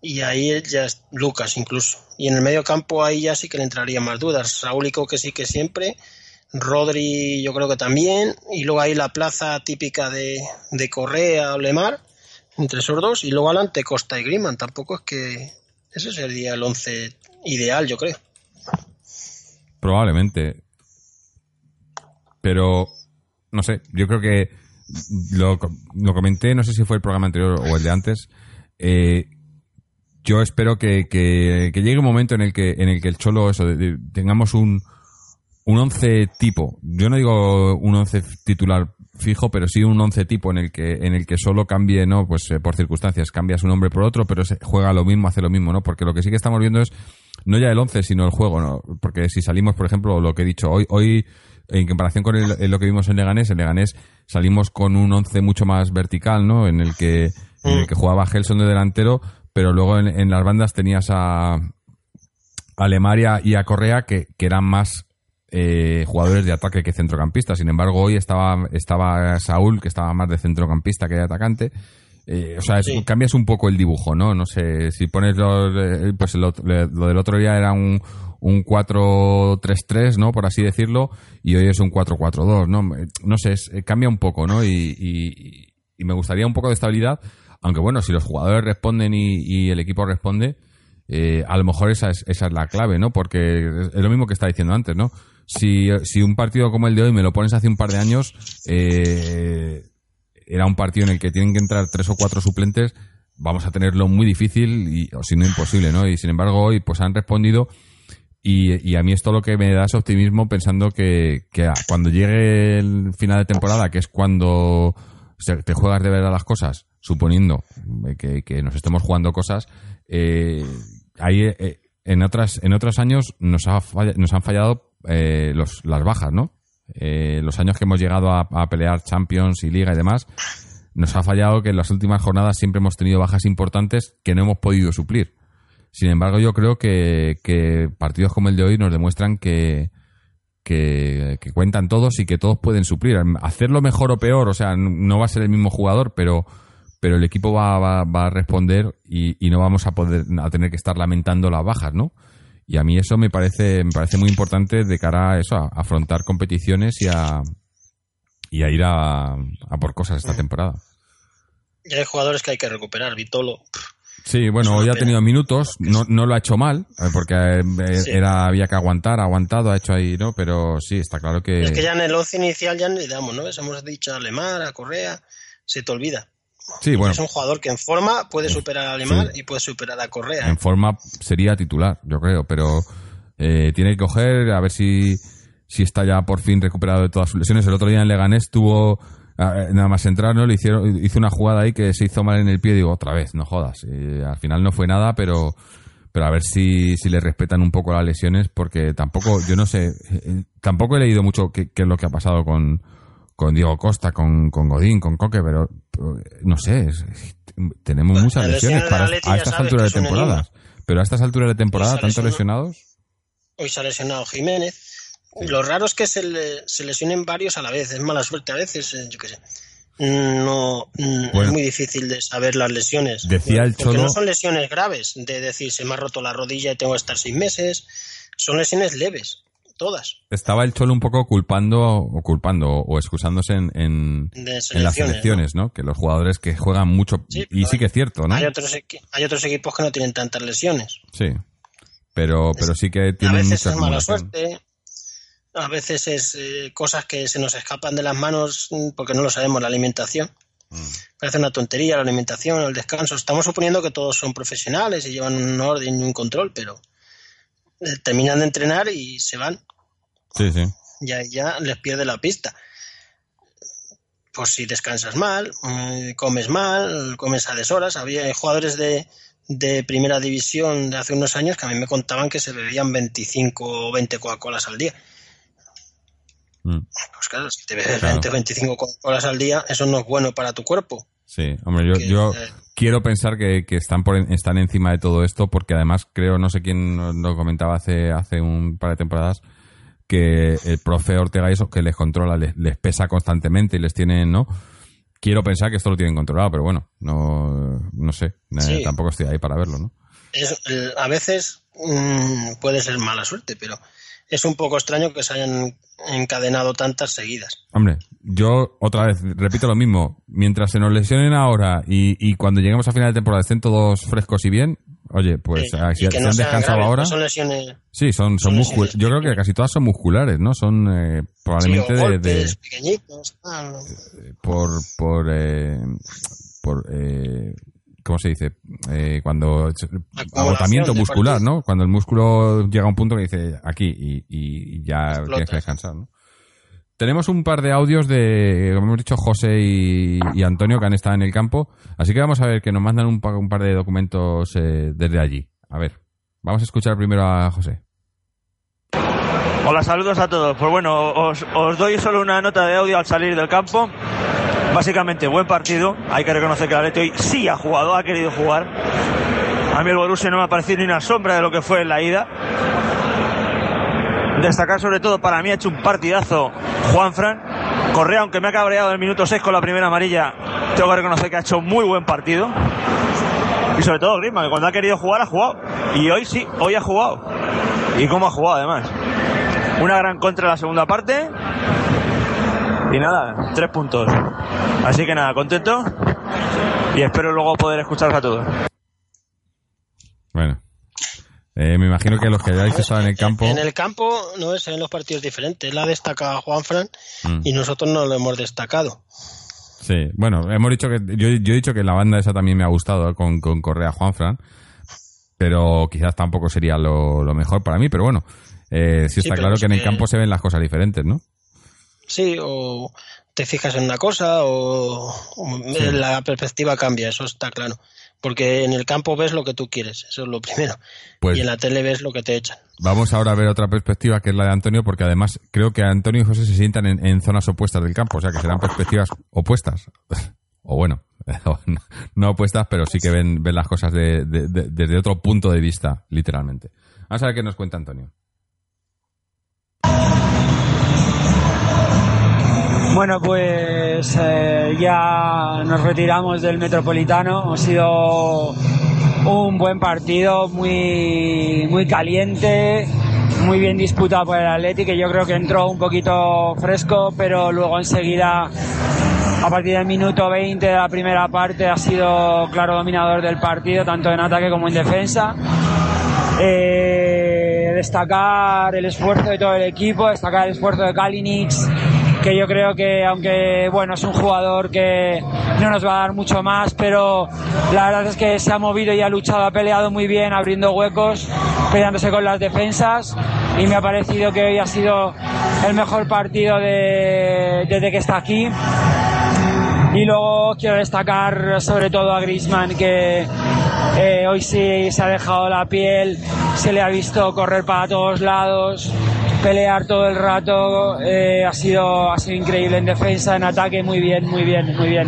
y ahí ya es Lucas incluso. Y en el medio campo ahí ya sí que le entraría más dudas. Saúl que sí que siempre, Rodri yo creo que también, y luego ahí la plaza típica de, de Correa o Lemar, entre esos dos, y luego adelante Costa y Griman. Tampoco es que ese sería el once ideal, yo creo. Probablemente. Pero, no sé, yo creo que lo, lo comenté, no sé si fue el programa anterior o el de antes. eh, yo espero que, que- llegue un momento en el que, en el que el Cholo, eso, de- tengamos un, un once tipo. Yo no digo un once titular fijo, pero sí un once tipo en el que, en el que solo cambie, ¿no? Pues eh, por circunstancias, cambia su nombre por otro, pero juega lo mismo, hace lo mismo, ¿no? Porque lo que sí que estamos viendo es no ya el 11, sino el juego, ¿no? Porque si salimos, por ejemplo, lo que he dicho hoy, hoy en comparación con el- lo que vimos en Leganés, en Leganés salimos con un 11 mucho más vertical, ¿no? En el que, en el que jugaba Gelson de delantero, pero luego en, en las bandas tenías a, a Lemaria y a Correa que, que eran más eh, jugadores de ataque que centrocampistas. Sin embargo, hoy estaba, estaba Saúl, que estaba más de centrocampista que de atacante. eh, o sea, es- Sí. cambias un poco el dibujo, ¿no? No sé, si pones los, eh, pues lo, lo del otro día era un, un 4-3-3, ¿no? Por así decirlo, y hoy es un 4-4-2, ¿no? No sé, es- eh, cambia un poco, ¿no? Y, y- y me gustaría un poco de estabilidad, aunque bueno, si los jugadores responden y, y el equipo responde, eh, a lo mejor esa es, esa es la clave, ¿no? Porque es lo mismo que estaba diciendo antes, ¿no? Si, si un partido como el de hoy me lo pones hace un par de años, eh, era un partido en el que tienen que entrar tres o cuatro suplentes, vamos a tenerlo muy difícil y, o si no imposible, ¿no? Y sin embargo hoy pues han respondido y, a mí esto lo que me da es optimismo pensando que, que cuando llegue el final de temporada, que es cuando te juegas de verdad las cosas, suponiendo que, que nos estemos jugando cosas, eh, ahí eh, en otras en otros años nos, ha falla- nos han fallado eh, los, las bajas, ¿no? Eh, los años que hemos llegado a, pelear Champions y Liga y demás, nos ha fallado que en las últimas jornadas siempre hemos tenido bajas importantes que no hemos podido suplir. Sin embargo, yo creo que, que partidos como el de hoy nos demuestran que, que, cuentan todos y que todos pueden suplir. Hacerlo mejor o peor, o sea, no va a ser el mismo jugador, pero, pero el equipo va, va, va a responder y, y no vamos a poder a tener que estar lamentando las bajas, ¿no? Y a mí eso me parece, me parece muy importante de cara a eso, a afrontar competiciones y a, y a ir a, a por cosas esta temporada. Y hay jugadores que hay que recuperar. Vitolo. Sí, bueno, hoy ha tenido minutos, no, no lo ha hecho mal, eh, porque eh, era había que aguantar, ha aguantado, ha hecho ahí, ¿no? Pero sí, está claro que... Es que ya en el 11 inicial ya ni le damos, ¿no? Hemos dicho a Lemar, a Correa, se te olvida. Sí, bueno, Es un jugador que en forma puede superar a Lemar y puede superar a Correa. ¿eh? en forma sería titular, yo creo, pero eh, tiene que coger, a ver si, si está ya por fin recuperado de todas sus lesiones. El otro día en Leganés tuvo, eh, nada más entrar, ¿no? Le hicieron, hizo una jugada ahí que se hizo mal en el pie, digo, otra vez, no jodas. Al final no fue nada, pero, pero a ver si, si le respetan un poco las lesiones, porque tampoco, yo no sé, eh, tampoco he leído mucho qué, qué es lo que ha pasado con, con Diego Costa, con, con Godín, con Coque, pero, pero, no sé, es- tenemos Bueno, muchas lesiones para, a estas alturas de temporadas. Pero a estas alturas de temporada, tantos lesionados. Hoy se ha lesionado Jiménez. Lo raro es que se, le- se lesionen varios a la vez. Es mala suerte a veces, eh, yo qué sé. No, mm, Bueno. es muy difícil de saber las lesiones. Decía el Porque Cholo- no son lesiones graves, de decir se me ha roto la rodilla y tengo que estar seis meses. Son lesiones leves, todas, Estaba el Cholo un poco culpando, o culpando, o excusándose en, en, las selecciones. ¿no? Que los jugadores que juegan mucho, Sí, y sí que es cierto, ¿no? Hay, otros, hay otros equipos que no tienen tantas lesiones. Sí. Pero, pero sí que A tienen veces mucha es mala suerte, a veces es eh, cosas que se nos escapan de las manos mm, porque no lo sabemos, la alimentación. Mm. Parece una tontería la alimentación, el descanso. Estamos suponiendo que todos son profesionales y llevan un orden y un control, pero eh, terminan de entrenar y se van. Sí, sí. Ya, ya les pierde la pista. Pues si descansas mal, mm, comes mal, comes a deshoras. Había jugadores de, de primera división de hace unos años que a mí me contaban que se bebían 25 o 20 Coca-Colas al día. Mm. Pues claro, si te bebes Claro. 20 o 25 Coca-Colas al día, eso no es bueno para tu cuerpo. Sí, hombre, yo, yo eh, quiero pensar que, que están por en- están encima de todo esto porque además creo, no sé quién lo comentaba hace, hace un par de temporadas, que el profe Ortega y esos que les controla, les, les pesa constantemente y les tienen, ¿no? Quiero pensar que esto lo tienen controlado, pero bueno, no, no sé, eh, Sí. tampoco estoy ahí para verlo, ¿no? es- el- a veces mm, puede ser mala suerte, pero es un poco extraño que se hayan encadenado tantas seguidas. Hombre, yo otra vez repito lo mismo. Mientras se nos lesionen ahora y, y cuando lleguemos a final de temporada estén todos frescos y bien, oye, pues ah, si se no han descansado graves, ahora. no son lesiones Sí, son, son son Yo creo que casi todas son musculares, ¿no? Son eh, probablemente de, golpes de- pequeñitos. tal. por por eh, por eh, ¿cómo se dice? Eh, cuando agotamiento muscular. ¿no? Cuando el músculo llega a un punto que dice aquí y, y ya Explota. tienes que descansar, ¿no? Tenemos un par de audios de, como hemos dicho, José y, y Antonio que han estado en el campo. Así que vamos a ver que nos mandan un, pa- un par de documentos eh, desde allí. A ver, vamos a escuchar primero a José. Hola, saludos a todos. Pues bueno, os, os doy solo una nota de audio al salir del campo. Básicamente, buen partido. Hay que reconocer que el Atleti hoy sí ha jugado, ha querido jugar. A mí el Borussia no me ha parecido ni una sombra de lo que fue en la ida. Destacar sobre todo, para mí ha hecho un partidazo Juanfran. Correa, aunque me ha cabreado en el minuto 6 con la primera amarilla, tengo que reconocer que ha hecho muy buen partido. Y sobre todo Griezmann, que cuando ha querido jugar ha jugado. Y hoy sí, hoy ha jugado. Y cómo ha jugado además. Una gran contra en la segunda parte. Y nada, tres puntos. Así que nada, contento. Y espero luego poder escucharos a todos. Bueno. Eh, me imagino que los que hayáis estado en el campo. En el campo no es en los partidos diferentes. La ha destacado Juanfran Mm. y nosotros no lo hemos destacado. Sí, bueno, hemos dicho que. Yo, yo he dicho que la banda esa también me ha gustado eh, con, con Correa Juanfran. Pero quizás tampoco sería lo, lo mejor para mí, pero bueno. Eh, sí está claro que en el campo se ven las cosas diferentes, ¿no? Sí, o te fijas en una cosa o, o la perspectiva cambia, eso está claro. Porque en el campo ves lo que tú quieres, eso es lo primero. Pues y en la tele ves lo que te echan. vamos ahora a ver otra perspectiva que es la de Antonio, porque además creo que Antonio y José se sientan en, en zonas opuestas del campo, o sea que serán perspectivas opuestas. [laughs] o bueno, [laughs] no, opuestas, pero sí que ven, ven las cosas de- de- de- desde otro punto de vista, literalmente. Vamos a ver qué nos cuenta Antonio. Bueno, pues eh, ya nos retiramos del Metropolitano. Ha sido un buen partido, muy, muy caliente, muy bien disputado por el Atleti, que yo creo que entró un poquito fresco, pero luego enseguida, a partir del minuto 20 de la primera parte, ha sido claro dominador del partido, tanto en ataque como en defensa. Eh, destacar el esfuerzo de todo el equipo, destacar el esfuerzo de Kalinic, que yo creo que aunque bueno es un jugador que no nos va a dar mucho más, pero la verdad es que se ha movido y ha luchado, ha peleado muy bien, abriendo huecos, peleándose con las defensas y me ha parecido que hoy ha sido el mejor partido de- desde que está aquí. Y luego quiero destacar sobre todo a Griezmann que eh, hoy sí se ha dejado la piel, se le ha visto correr para todos lados, pelear todo el rato, eh, ha, sido, ha sido increíble en defensa, en ataque, muy bien, muy bien, muy bien.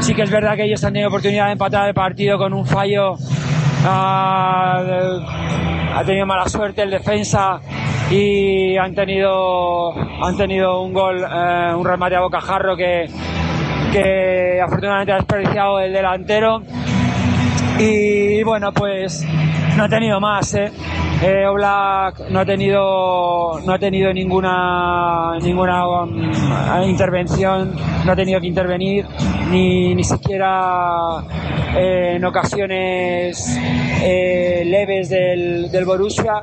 Sí que es verdad que ellos han tenido oportunidad de empatar el partido con un fallo, ah, ha tenido mala suerte el defensa y han tenido, han tenido un gol, eh, un remate a bocajarro que, que afortunadamente ha desperdiciado el delantero. Y bueno, pues no ha tenido más, ¿eh? Eh, Oblak no ha tenido no ha tenido ninguna ninguna um, intervención, no ha tenido que intervenir ni, ni siquiera eh, en ocasiones eh, leves del, del Borussia.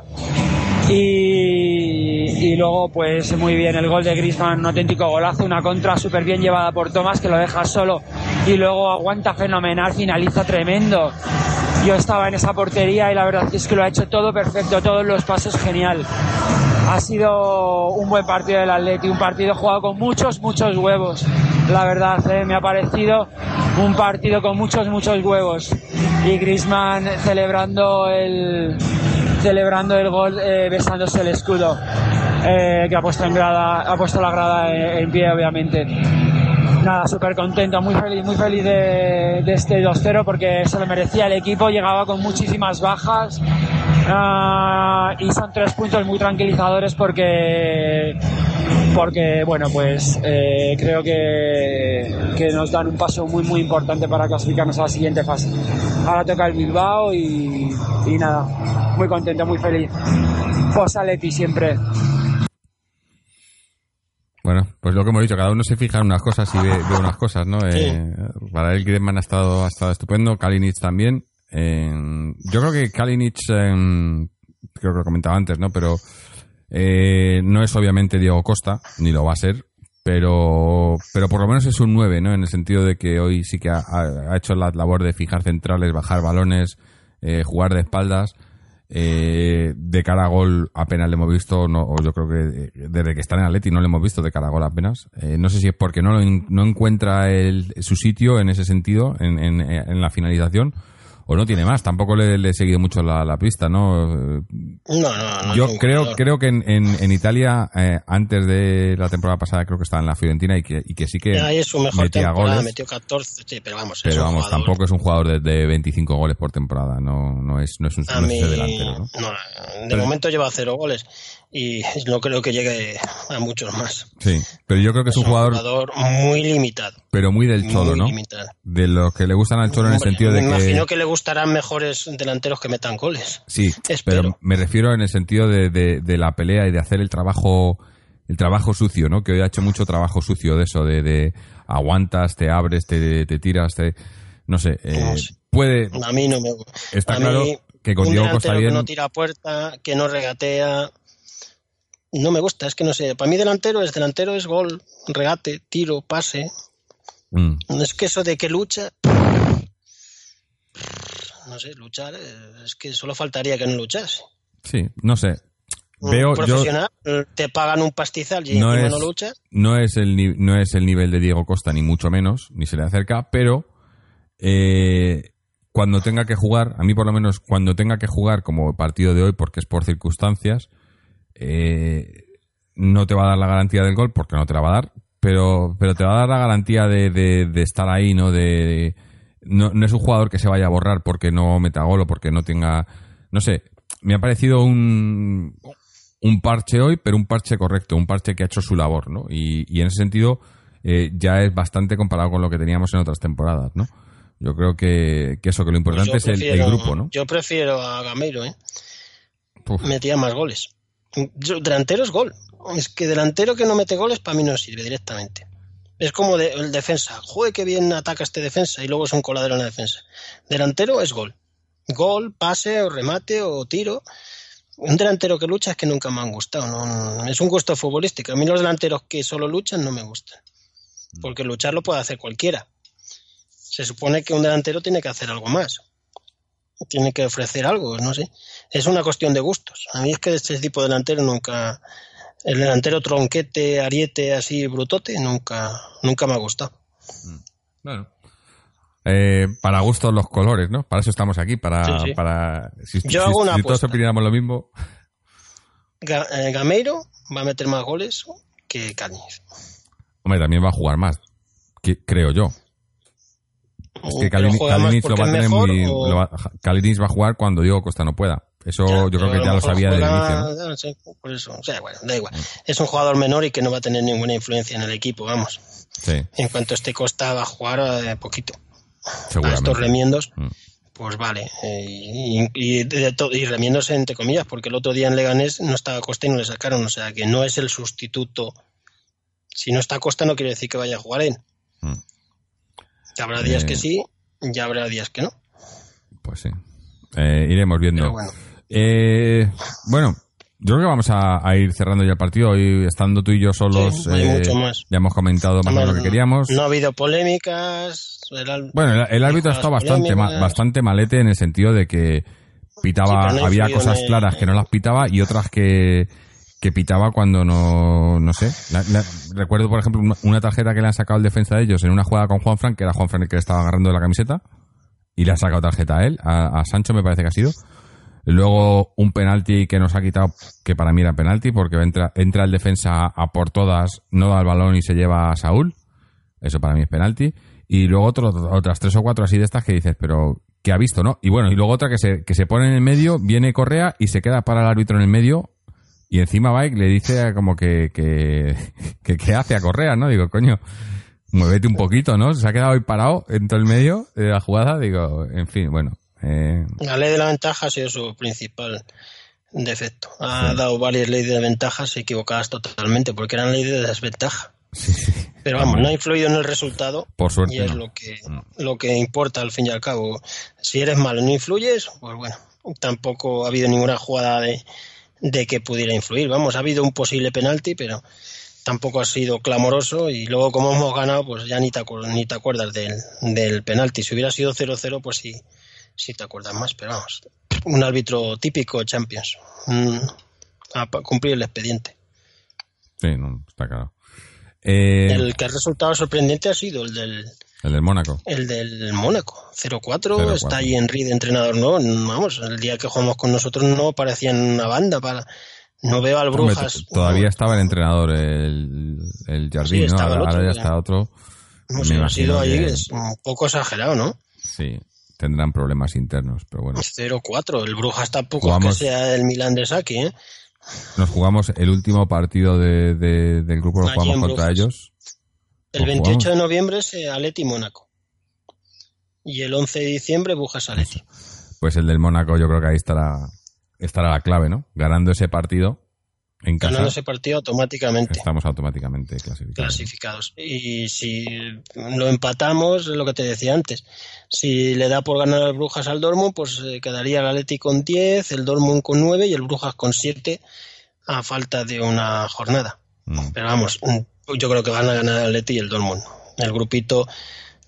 Y, y luego pues muy bien el gol de Griezmann, un auténtico golazo, una contra súper bien llevada por Tomás que lo deja solo y luego aguanta fenomenal, finaliza tremendo. Yo estaba en esa portería y la verdad es que lo ha hecho todo perfecto, todos los pasos genial. Ha sido un buen partido del Atleti, un partido jugado con muchos, muchos huevos. La verdad, eh, me ha parecido un partido con muchos, muchos huevos. Y Griezmann celebrando el, celebrando el gol, eh, besándose el escudo eh, que ha puesto en grada, ha puesto la grada en, en pie, obviamente. Nada, súper contento, muy feliz, muy feliz de, este 2-0 porque se lo merecía el equipo, llegaba con muchísimas bajas ah, y son tres puntos muy tranquilizadores porque porque bueno pues eh, creo que, que nos dan un paso muy muy importante para clasificarnos a la siguiente fase. Ahora toca el Bilbao y, nada, muy contento, muy feliz. Posa Leti siempre. Bueno, pues lo que hemos dicho, cada uno se fija en unas cosas y ve, ve unas cosas, ¿no? Eh, para él Griezmann ha estado, ha estado estupendo, Kalinic también. Eh, yo creo que Kalinic, eh, creo que lo comentaba antes, ¿no? Pero eh, no es obviamente Diego Costa, ni lo va a ser, pero, pero por lo menos es un 9, ¿no? En el sentido de que hoy sí que ha, ha- ha hecho la labor de fijar centrales, bajar balones, eh, jugar de espaldas. Eh, de cara a gol apenas le hemos visto, no, o yo creo que eh, desde que está en Atleti no le hemos visto de cara a gol apenas. Eh, no sé si es porque no, no encuentra el, su sitio en ese sentido, en, en- en la finalización, o no tiene más. Tampoco le, le he seguido mucho la, la pista, ¿no? No, no, no. Yo es creo, jugador. creo que en, en, en Italia, eh, antes de la temporada pasada, creo que estaba en la Fiorentina y que, y que sí que Ahí es su mejor metía temporada, goles. metió 14, sí, pero vamos, es Pero un vamos, jugador- tampoco es un jugador de, de 25 goles por temporada, no, no es, no es un, no es mí, ese delantero, ¿no? no, de Pero- momento lleva cero goles y no creo que llegue a muchos más. Sí, pero yo creo que es un jugador, muy limitado. pero muy del cholo, muy ¿no? limitado. De los que le gustan al cholo en el sentido de me que... imagino que le gustarán mejores delanteros que metan goles. Sí, Espero. pero me refiero en el sentido de, de, de la pelea y de hacer el trabajo el trabajo sucio, ¿no? Que hoy ha hecho mucho trabajo sucio de eso, de, de aguantas, te abres, te, te tiras, te... No sé, eh, No sé. puede... A mí no me Está a claro mí, que con un Diego Costa bien... que no tira a puerta, que no regatea. No me gusta, es que no sé. Para mí delantero es delantero es gol, regate, tiro, pase. Mm, No es que eso de que lucha. No sé, luchar, eh, es que solo faltaría que no luchase. sí, no sé. Un Veo, yo, profesional, te pagan un pastizal y no es, no luchas. no es el no es el nivel de Diego Costa ni mucho menos ni se le acerca pero eh, cuando tenga que jugar a mí por lo menos cuando tenga que jugar como partido de hoy porque es por circunstancias eh, no te va a dar la garantía del gol porque no te la va a dar pero pero te va a dar la garantía de, de- de estar ahí no de no, no es un jugador que se vaya a borrar porque no meta gol o porque no tenga no sé me ha parecido un un parche hoy, pero un parche correcto, un parche que ha hecho su labor, ¿no? Y, y en ese sentido eh, ya es bastante comparado con lo que teníamos en otras temporadas, ¿no? Yo creo que, que eso, que lo importante Pues es el, grupo, ¿no? Yo prefiero a Gameiro, ¿eh? Uf, metía más goles. Delantero es gol. Es que delantero que no mete goles para mí no sirve directamente. Es como de- el defensa. Juegue que bien ataca este defensa y luego es un coladero en la defensa. Delantero es gol. Gol, pase o remate o tiro. Un delantero que lucha es que nunca me han gustado. no- no- es un gusto futbolístico. A mí los delanteros que solo luchan no me gustan. Porque luchar lo puede hacer cualquiera. Se supone que un delantero tiene que hacer algo más. Tiene que ofrecer algo, no sé. Es una cuestión de gustos. A mí es que este tipo de delantero nunca. El delantero tronquete, ariete, así brutote, nunca, nunca me ha gustado. bueno. Eh, para gustos los colores, ¿no? Para eso estamos aquí, para... Sí, sí. para si, Yo si- hago una si todos opinamos lo mismo, Ga- eh, Gameiro va a meter más goles que Cáñez. hombre, también va a jugar más, que- creo yo. Es que Pero Kalinic, lo va a tener muy... o- va- Kalinic va a jugar cuando Diego Costa no pueda. Eso Ya, yo creo que ya lo sabía desde el juega- inicio, ¿no? no sé, por eso, o sea, bueno, da igual. Es un jugador menor y que no va a tener ninguna influencia en el equipo, vamos. Sí, En cuanto esté Costa va a jugar eh, poquito. A estos remiendos, Mm. pues vale. Eh, y, y, de y remiendos entre comillas, porque el otro día en Leganés no estaba Costa y no le sacaron, o sea que no es el sustituto. Si no está Costa no quiere decir que vaya a jugar él. Mm. Habrá días Eh. que sí, ya habrá días que no. Pues sí. Eh, iremos viendo. Bueno. Eh, bueno, yo creo que vamos a, a ir cerrando ya el partido. Hoy estando tú y yo solos, Sí, eh, mucho más. ya hemos comentado más o menos lo que queríamos. No ha habido polémicas. el Bueno, el, el árbitro está bastante, ma- bastante malete en el sentido de que pitaba, Sí, pero no había cosas claras que no las pitaba y otras que, que pitaba cuando no, no sé. Recuerdo, por ejemplo, una- tarjeta que le han sacado el defensa de ellos en una jugada con Juan Fran, que era Juan Fran el que le estaba agarrando la camiseta, y le ha sacado tarjeta a él, a, Sancho me parece que ha sido. Luego un penalti que nos ha quitado, que para mí era penalti, porque entra, entra el defensa a por todas, no da el balón y se lleva a Saúl. Eso para mí es penalti. Y luego otro- otras tres o cuatro así de estas que dices, pero ¿qué ha visto, no? Y bueno, y luego otra que se, que se pone en el medio, viene Correa y se queda para el árbitro en el medio. Y encima Bike le dice como que, que, [laughs] que, que hace a Correa, ¿no? Digo, coño, muévete un poquito, ¿no? Se ha quedado ahí parado en todo el medio de la jugada. Digo, en fin, bueno. Eh, La ley de la ventaja ha sido su principal defecto. Ha dado varias leyes de ventajas equivocadas totalmente, porque eran leyes de desventaja. Pero vamos, no ha influido en el resultado. Por suerte, Y es no. lo que, lo que importa al fin y al cabo. Si eres malo y no influyes, pues bueno, tampoco ha habido ninguna jugada de, de que pudiera influir. Vamos, ha habido un posible penalti, pero tampoco ha sido clamoroso y luego como hemos ganado, pues ya ni te, acu- ni te acuerdas del, del penalti. Si hubiera sido 0-0, pues sí, sí te acuerdas más, pero vamos, un árbitro típico Champions. Mm, a cumplir el expediente. sí, no, está claro. Eh, El que ha resultado sorprendente ha sido el del El del Mónaco. El del Mónaco, 0-4, 0-4. está allí Henry de entrenador, no, vamos, el día que jugamos con nosotros no parecían una banda para... No veo al Brujas... todavía estaba el entrenador, el, el Jardín, Sí, ¿no? estaba el Ahora, otro, ahora ya está otro. Hemos me sido imagino ahí, que- es un poco exagerado, ¿no? Sí, tendrán problemas internos, pero bueno. 0-4, el Brujas tampoco Jugamos- es que sea el Milan de Saki, ¿eh? Nos jugamos el último partido de, de- del grupo, lo jugamos contra ellos. El Lo 28 jugamos. de noviembre es eh, Atleti Mónaco. Y el 11 de diciembre Brujas Atleti. Pues el del Mónaco yo creo que ahí estará, estará la clave, ¿no? Ganando ese partido en casa, Ganando ese partido automáticamente. estamos automáticamente clasificados. clasificados. Y si lo empatamos, es lo que te decía antes. Si le da por ganar al Brujas al Dortmund, pues eh, quedaría el Atleti con 10, el Dortmund con 9 y el Brujas con 7 a falta de una jornada. Mm. Pero vamos, yo creo que van a ganar el Atleti y el Dortmund. El grupito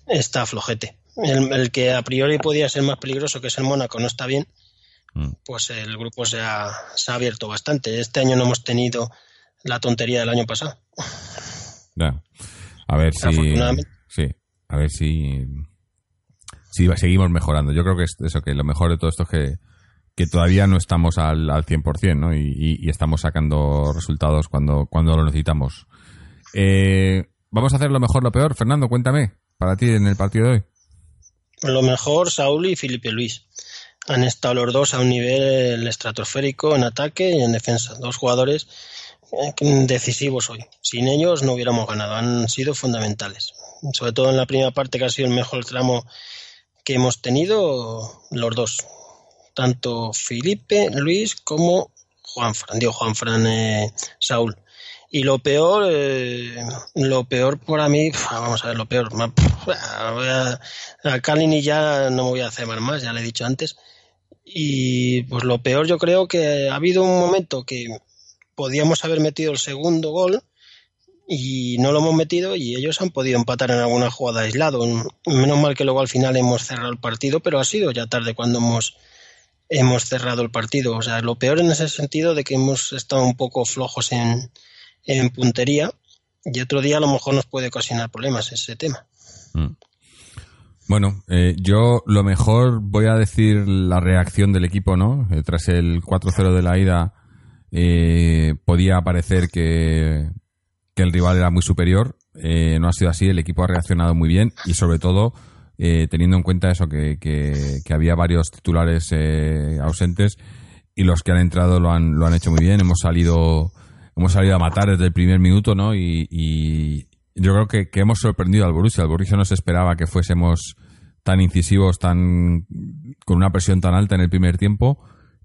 está flojete. El, el que a priori podía ser más peligroso, que es el Mónaco, no está bien. Mm. Pues el grupo se ha, se ha abierto bastante. Este año no hemos tenido la tontería del año pasado. Ya. A ver si. Sí, a ver si. Si seguimos mejorando. Yo creo que es eso, que lo mejor de todo esto es que, que todavía no estamos al, al 100%, ¿no? Y, y- y estamos sacando resultados cuando, cuando lo necesitamos. Eh, Vamos a hacer lo mejor, lo peor. Fernando, cuéntame, para ti en el partido de hoy. Lo mejor, Saúl y Felipe Luis. Han estado los dos a un nivel estratosférico en ataque y en defensa. Dos jugadores eh, decisivos hoy. Sin ellos no hubiéramos ganado. Han sido fundamentales. Sobre todo en la primera parte, que ha sido el mejor tramo que hemos tenido, los dos. Tanto Felipe, Luis como Juanfran. Digo, Juanfran, eh, Saúl. Y lo peor, eh, lo peor para mí, vamos a ver, lo peor. a, a Kalini ya no me voy a hacer más, ya le he dicho antes. Y pues lo peor yo creo que ha habido un momento que podíamos haber metido el segundo gol y no lo hemos metido y ellos han podido empatar en alguna jugada aislado. Menos mal que luego al final hemos cerrado el partido, pero ha sido ya tarde cuando hemos hemos cerrado el partido. O sea, lo peor en ese sentido de que hemos estado un poco flojos en, en puntería y otro día a lo mejor nos puede ocasionar problemas ese tema. Mm. Bueno, eh, yo lo mejor voy a decir la reacción del equipo, ¿no? Eh, tras el 4-0 de la ida, eh, podía parecer que, que el rival era muy superior. Eh, no ha sido así, el equipo ha reaccionado muy bien y sobre todo eh, teniendo en cuenta eso, que, que- que había varios titulares ausentes y los que han entrado lo han, lo han hecho muy bien. Hemos salido, hemos salido a matar desde el primer minuto, ¿no? Y, yo creo que, hemos sorprendido al Borussia. El Borussia no se esperaba que fuésemos tan incisivos, tan con una presión tan alta en el primer tiempo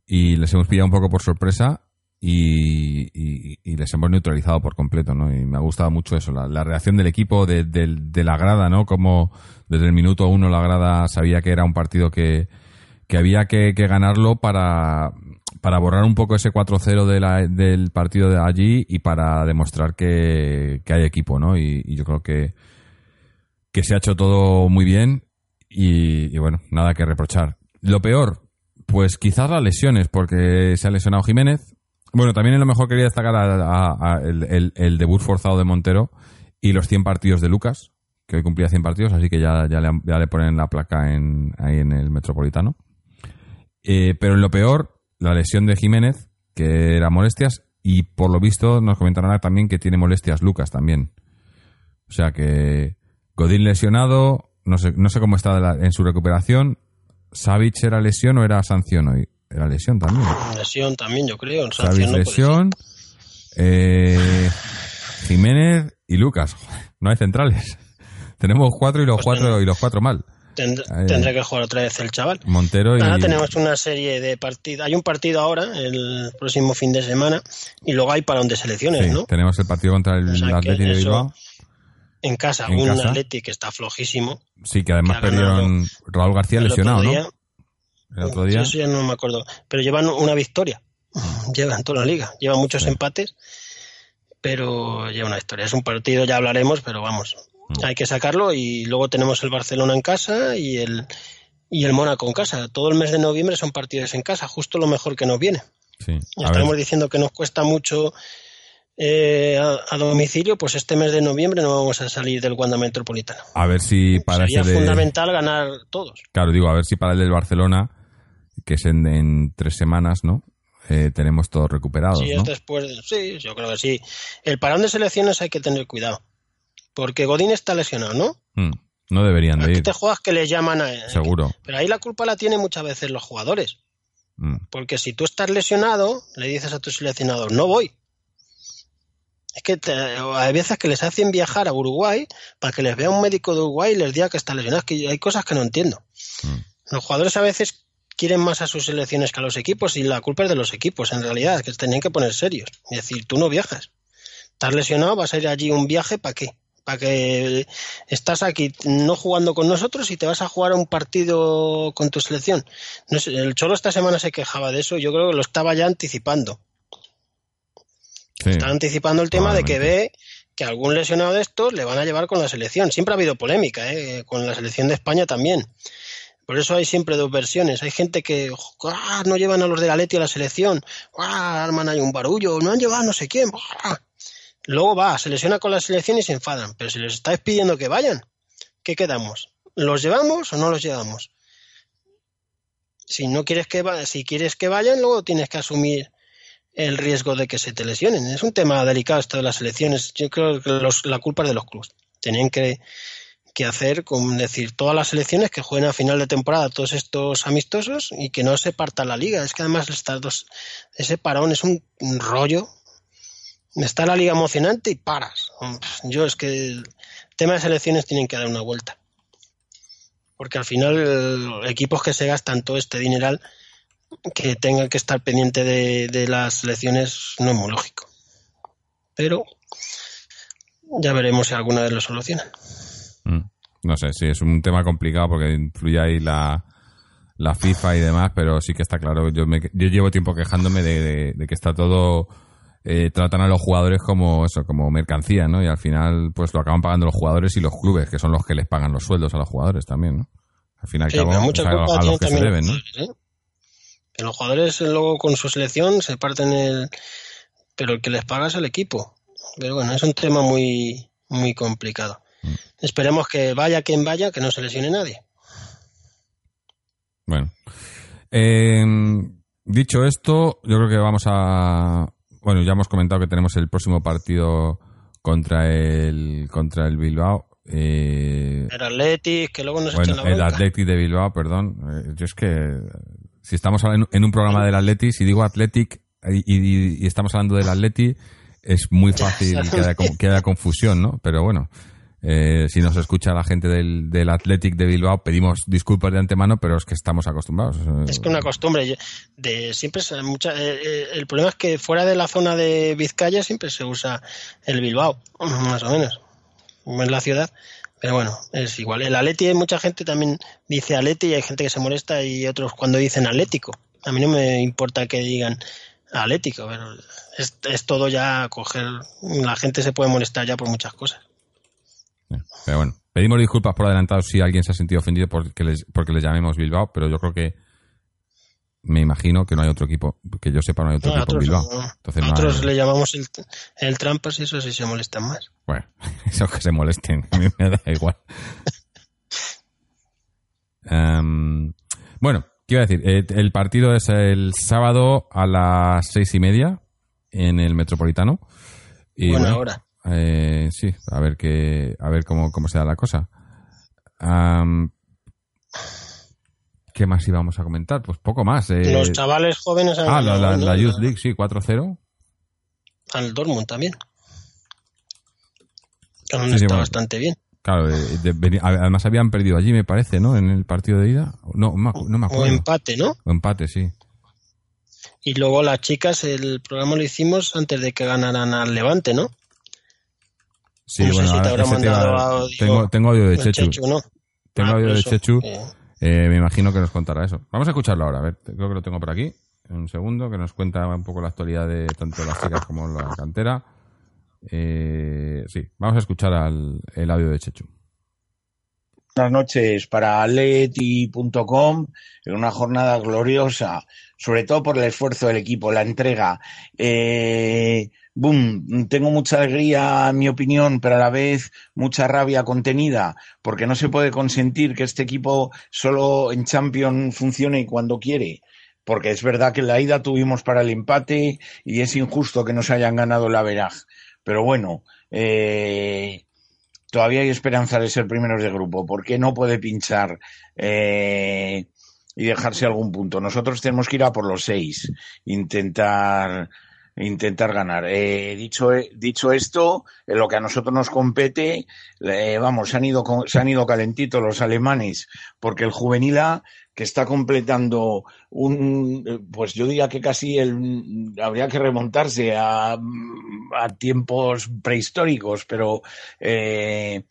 y les hemos pillado un poco por sorpresa y, y- les hemos neutralizado por completo, ¿no? Y me ha gustado mucho eso, la, la reacción del equipo, de, del- de la grada, ¿no? Como desde el minuto uno la grada sabía que era un partido que, que había que, que ganarlo para, para borrar un poco ese 4-0 de del partido de allí y para demostrar que, que hay equipo, ¿no? Y, yo creo que, que se ha hecho todo muy bien y, bueno, nada que reprochar. Lo peor, pues quizás las lesiones, porque se ha lesionado Jiménez. Bueno, también en lo mejor quería destacar a- a- a el, el- debut forzado de Montero y los 100 partidos de Lucas, que hoy cumplía 100 partidos, así que ya, ya le ponen la placa en, ahí en el Metropolitano. Eh, pero en lo peor, la lesión de Jiménez, que era molestias, y por lo visto nos comentaron también que tiene molestias Lucas también. O sea que Godín lesionado, no sé, no sé cómo está la- en su recuperación. Savic era lesión o era sanción hoy. Era lesión también. Lesión también, yo creo. Savic sanción no lesión. eh, Jiménez y Lucas. [laughs] No hay centrales. [laughs] Tenemos cuatro y los Pues cuatro y los cuatro mal. Tend- Ahí. tendrá que jugar otra vez el chaval. Montero y Ahora tenemos una serie de partidos. Hay un partido ahora, el próximo fin de semana, y luego hay parón de selecciones, sí, ¿no? tenemos el partido contra el O sea de Bilbao. En casa, En un casa. Atleti que está flojísimo. Sí, que además que perdieron Raúl García lesionado, El otro día. Eso ya no me acuerdo. Pero llevan una victoria. [clears throat] Llevan toda la liga. Llevan muchos Sí. empates, pero lleva una victoria. Es un partido, ya hablaremos, pero vamos. Mm. Hay que sacarlo y luego tenemos el Barcelona en casa y el, y el Mónaco en casa. Todo el mes de noviembre son partidos en casa, justo lo mejor que nos viene. Sí. Ver, estamos diciendo que nos cuesta mucho eh, a, a domicilio, pues este mes de noviembre no vamos a salir del Wanda Metropolitano. A ver si para Sería de- fundamental ganar todos. Claro, digo, a ver si para el del Barcelona, que es en, en tres semanas, ¿no? Eh, tenemos todos recuperados, Si ¿no? es después, de- sí, yo creo que sí. El parón de selecciones hay que tener cuidado. Porque Godín está lesionado, ¿no? Mm, no deberían de ir, te juegas que les llaman a... seguro. Pero ahí la culpa la tienen muchas veces los jugadores. Mm, Porque si tú estás lesionado, le dices a tu seleccionador, no voy. Es que te- hay veces que les hacen viajar a Uruguay para que les vea un médico de Uruguay y les diga que está lesionado. Es que hay cosas que no entiendo. mm. Los jugadores a veces quieren más a sus selecciones que a los equipos y la culpa es de los equipos, en realidad, que tenían que poner serios. Y decir, tú no viajas. Estás lesionado, vas a ir allí un viaje, ¿para qué? Para que estás aquí no jugando con nosotros y te vas a jugar a un partido con tu selección. No sé, el Cholo esta semana se quejaba de eso, yo creo que lo estaba ya anticipando. Sí. Está anticipando el tema de que ve que algún lesionado de estos le van a llevar con la selección. Siempre ha habido polémica, ¿eh? con la selección de España también. Por eso hay siempre dos versiones. Hay gente que ¡ah! no llevan a los de la Leti a la selección, ¡ah! arman ahí un barullo, no han llevado a no sé quién. ¡ah! Luego va, se lesiona con la selección y se enfadan. Pero si les estáis pidiendo que vayan, ¿qué quedamos? ¿Los llevamos o no los llevamos? Si no quieres que va- si quieres que vayan, luego tienes que asumir el riesgo de que se te lesionen. Es un tema delicado esto de las selecciones. Yo creo que los- la culpa es de los clubes. Tenían que, que hacer, como decir, todas las selecciones que jueguen a final de temporada todos estos amistosos y que no se parta la liga. Es que además estas dos, ese parón es un rollo. Está la liga emocionante y paras. Yo es que el tema de selecciones tienen que dar una vuelta. Porque al final eh, equipos que se gastan todo este dineral que tengan que estar pendiente de, de las selecciones no es muy lógico. Pero ya veremos si alguna vez lo solucionan. Mm. No sé, sí, es un tema complicado porque influye ahí la, la FIFA y demás, pero sí que está claro. Yo, me, yo llevo tiempo quejándome de que está todo. Eh, tratan a los jugadores como eso, como mercancía, ¿no? Y al final, pues lo acaban pagando los jugadores y los clubes, que son los que les pagan los sueldos a los jugadores también, ¿no? Al final, Sí, cabo, mucha es a, culpa a los que se deben, ¿no? ¿eh? Que los jugadores luego con su selección se parten el... Pero el que les paga es el equipo. Pero bueno, es un tema muy, muy complicado. Mm. Esperemos que vaya quien vaya, que no se lesione nadie. Bueno. Eh, dicho esto, yo creo que vamos a. Bueno, ya hemos comentado que tenemos el próximo partido contra el contra el Bilbao. Eh, El Athletic, que luego nos bueno, echan la el bronca. Athletic de Bilbao, perdón. Eh, yo es que si estamos en, un programa del Athletic, si digo Athletic y, y- y estamos hablando del Athletic, es muy [laughs] fácil que haya, con- que haya confusión, ¿no? Pero bueno, eh, si nos escucha la gente del, del Athletic de Bilbao, pedimos disculpas de antemano, pero es que estamos acostumbrados. Es que una costumbre de siempre se- mucha, eh, eh, el problema es que fuera de la zona de Vizcaya siempre se usa el Bilbao, [clears throat] más o menos, en la ciudad. Pero bueno, es igual. El Atleti, mucha gente también dice Atleti y hay gente que se molesta y otros cuando dicen Atlético. A mí no me importa que digan Atlético, pero es, es todo ya coger. La gente se puede molestar ya por muchas cosas. Pero bueno, pedimos disculpas por adelantado si alguien se ha sentido ofendido porque les, porque les llamemos Bilbao, pero yo creo que me imagino que no hay otro equipo, que yo sepa no hay otro No, equipo en Bilbao. no. Entonces A no otros hay- le llamamos el, el trampas y eso sí se molestan más. Bueno, [laughs] eso que se molesten, a mí me da igual. [laughs] Em, bueno, ¿qué iba a decir? Eh, el partido es el sábado a las seis y media en el Metropolitano. Y Buena bueno, hora. Eh, sí, a ver qué, a ver cómo, cómo se da la cosa. Am, ¿Qué más íbamos a comentar? Pues poco más. eh. Los chavales jóvenes han ah, la, la- Youth League, sí, 4-0. al Dortmund también. Sí, bueno. bastante bien. Claro, de- además habían perdido allí, me parece, ¿no? En el partido de ida. No, no, me- me O acuerdo. empate, ¿no? O empate, sí. Y luego las chicas, el programa lo hicimos antes de que ganaran al Levante, ¿no? Sí, No sé bueno, si te tema- audio. tengo, tengo audio de El Chechu. Chechu, ¿no? Tengo Ah, audio de eso. Chechu. Eh, Eh, me imagino que nos contará eso. Vamos a escucharlo ahora, a ver, creo que lo tengo por aquí. Un segundo, que nos cuenta un poco la actualidad de tanto las chicas como la cantera. Eh, sí, vamos a escuchar al, el audio de Chechu. Buenas noches para Atleti.com en una jornada gloriosa, sobre todo por el esfuerzo del equipo, la entrega. Eh, boom, tengo mucha alegría, en mi opinión, pero a la vez mucha rabia contenida, porque no se puede consentir que este equipo solo en Champions funcione cuando quiere. Porque es verdad que en la ida tuvimos para el empate y es injusto que nos hayan ganado la veraj. Pero bueno, eh, todavía hay esperanza de ser primeros de grupo. ¿Por qué no puede pinchar eh, y dejarse algún punto? Nosotros tenemos que ir a por los seis, intentar intentar ganar. Eh, dicho, dicho esto, en lo que a nosotros nos compete, vamos, se han ido se han ido calentitos los alemanes, porque el juvenil A que está completando un, pues yo diría que casi el, habría que remontarse a, a tiempos prehistóricos, pero eh,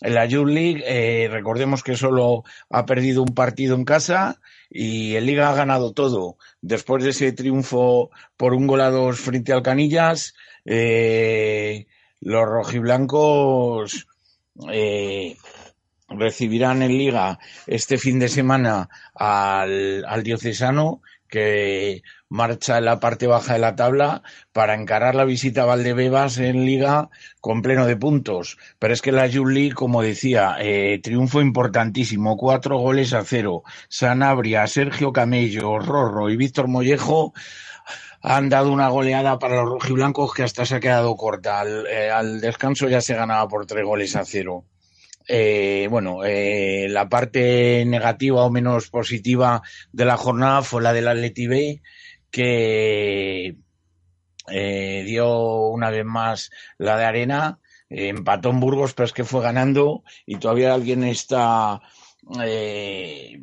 en la Youth League eh, recordemos que solo ha perdido un partido en casa y el Liga ha ganado todo. Después de ese triunfo por un gol a dos frente al Canillas, eh, los rojiblancos eh, recibirán en liga este fin de semana al, al diocesano que marcha en la parte baja de la tabla para encarar la visita a Valdebebas en liga con pleno de puntos. Pero es que la Juli, como decía, eh, triunfo importantísimo, cuatro goles a cero. Sanabria, Sergio Camello, Rorro y Víctor Mollejo han dado una goleada para los rojiblancos que hasta se ha quedado corta. Al, eh, al descanso ya se ganaba por tres goles a cero. Eh, bueno, eh, la parte negativa o menos positiva de la jornada fue la del Atleti B, que eh, dio una vez más la de arena, empató en Burgos, pero es que fue ganando y todavía alguien está eh,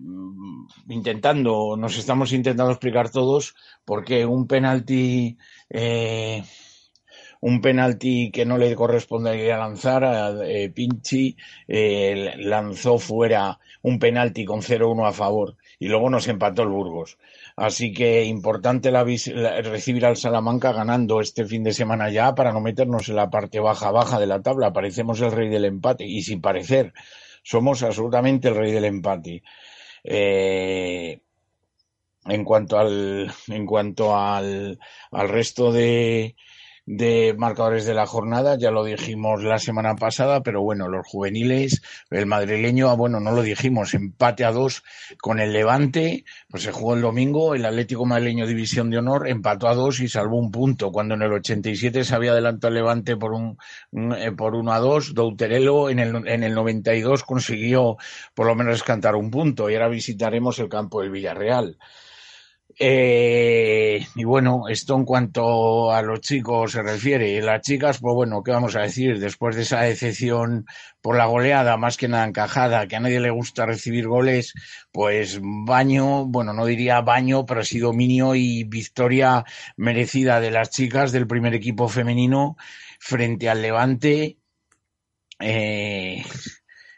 intentando, nos estamos intentando explicar todos, porque un penalti un penalti que no le correspondería lanzar, eh, Pinchi eh, lanzó fuera un penalti con 0-1 a favor y luego nos empató el Burgos. Así que importante la, recibir al Salamanca ganando este fin de semana ya para no meternos en la parte baja baja de la tabla. Parecemos el rey del empate y sin parecer somos absolutamente el rey del empate. Eh, en cuanto al en cuanto al, al resto de, de marcadores de la jornada, ya lo dijimos la semana pasada, pero bueno, los juveniles, el madrileño, ah, bueno, no lo dijimos, empate a dos con el Levante, pues se jugó el domingo, el Atlético Madrileño División de Honor empató a dos y salvó un punto, cuando en el 87 se había adelantado el Levante por un, eh, por uno a dos, Douterelo en el, en el 92 consiguió por lo menos cantar un punto y ahora visitaremos el campo del Villarreal. Eh, y bueno, esto en cuanto a los chicos se refiere. Las chicas, pues bueno, ¿qué vamos a decir? Después de esa decepción por la goleada, más que nada encajada, que a nadie le gusta recibir goles, pues baño, bueno, no diría baño, pero sí dominio y victoria merecida de las chicas del primer equipo femenino frente al Levante. Eh,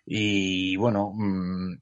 y bueno, mmm,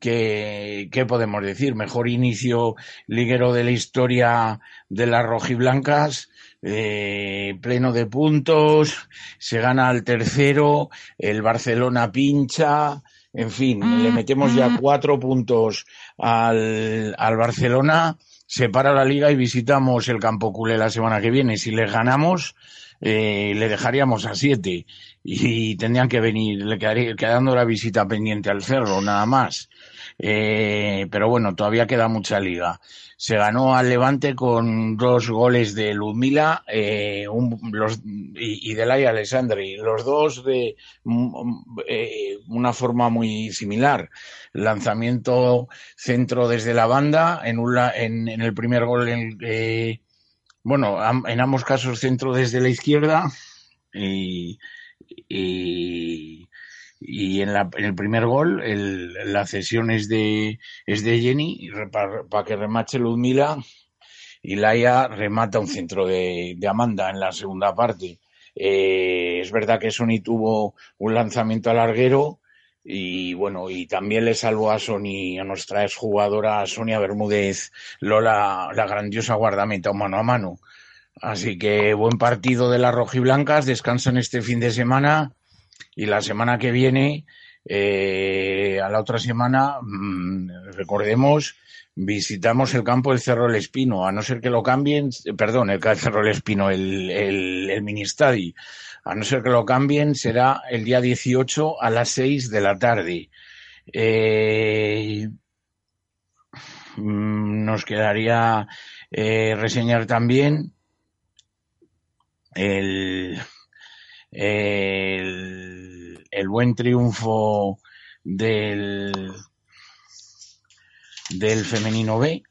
¿Qué, ¿Qué, podemos decir? Mejor inicio liguero de la historia de las rojiblancas, eh, pleno de puntos, se gana al tercero, el Barcelona pincha, en fin, le metemos ya cuatro puntos al, al Barcelona, se para la liga y visitamos el Campo Culé la semana que viene. Si les ganamos, eh, le dejaríamos a siete y tendrían que venir, le quedaría, quedando la visita pendiente al cerro, nada más. Eh, pero bueno, todavía queda mucha liga. Se ganó al Levante con dos goles de Ludmila eh, y, y de Alessandri, los dos de eh, una forma muy similar. Lanzamiento centro desde la banda, en, un, en, en el primer gol en, bueno, en ambos casos centro desde la izquierda y, y, y en, la, en, el primer gol el, la cesión es de, es de Jenny para, que remache Ludmila y Laia remata un centro de, de Amanda en la segunda parte. Eh, es verdad que Sony tuvo un lanzamiento al larguero y bueno, y también le salvó a Sony, a nuestra exjugadora Sonia Bermúdez Lola, la grandiosa guardameta mano a mano. Así que buen partido de las rojiblancas, descansan este fin de semana y la semana que viene Eh, a la otra semana, mm, recordemos, visitamos el campo del Cerro del Espino, a no ser que lo cambien, perdón, el Cerro del Espino, el, el, el Ministadi, a no ser que lo cambien, será el día 18 a las 6 de la tarde. Eh, mm, nos quedaría eh, reseñar también el, el, el buen triunfo del, del femenino B.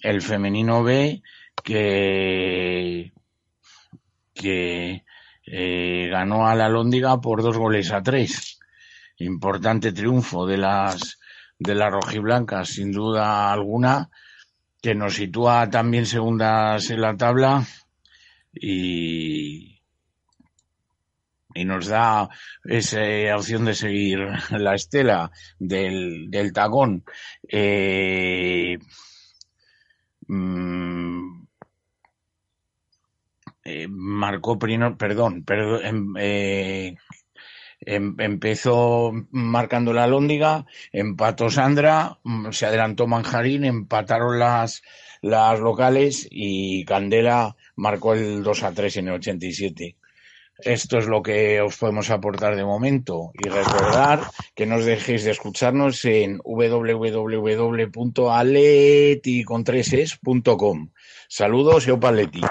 El femenino B que, que eh, ganó a la Lóndiga por dos goles a tres. Importante triunfo de las de las rojiblancas, sin duda alguna, que nos sitúa también segundas en la tabla y, y nos da esa opción de seguir la estela del, del tagón. Eh, mm, eh, marcó primero, perdón, em, eh, em, empezó marcando la Lóndiga, empató Sandra, mm, se adelantó Manjarín, empataron las, las locales y Candela marcó el 2 a 3 en el 87. Esto es lo que os podemos aportar de momento y recordar que no os dejéis de escucharnos en www.aleticontreses.com. Saludos y opaleti.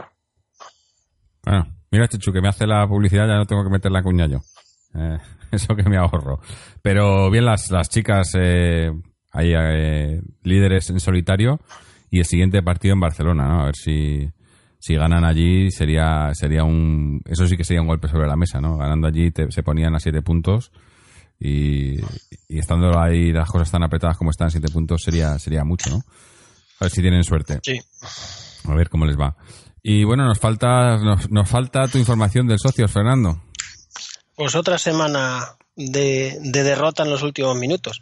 Bueno, mira, Chuchu, que me hace la publicidad, ya no tengo que meter la cuña yo. Eh, [laughs] eso que me ahorro. Pero bien, las, las chicas eh, ahí eh, líderes en solitario y el siguiente partido en Barcelona, ¿no? A ver si, si ganan allí sería sería un eso sí que sería un golpe sobre la mesa, ¿no? Ganando allí te, se ponían a siete puntos y, y estando ahí las cosas tan apretadas como están siete puntos sería sería mucho, ¿no? A ver si tienen suerte. Sí. A ver cómo les va. Y bueno, nos falta, nos, nos falta tu información del socio, Fernando. Pues otra semana de, de, derrota en los últimos minutos.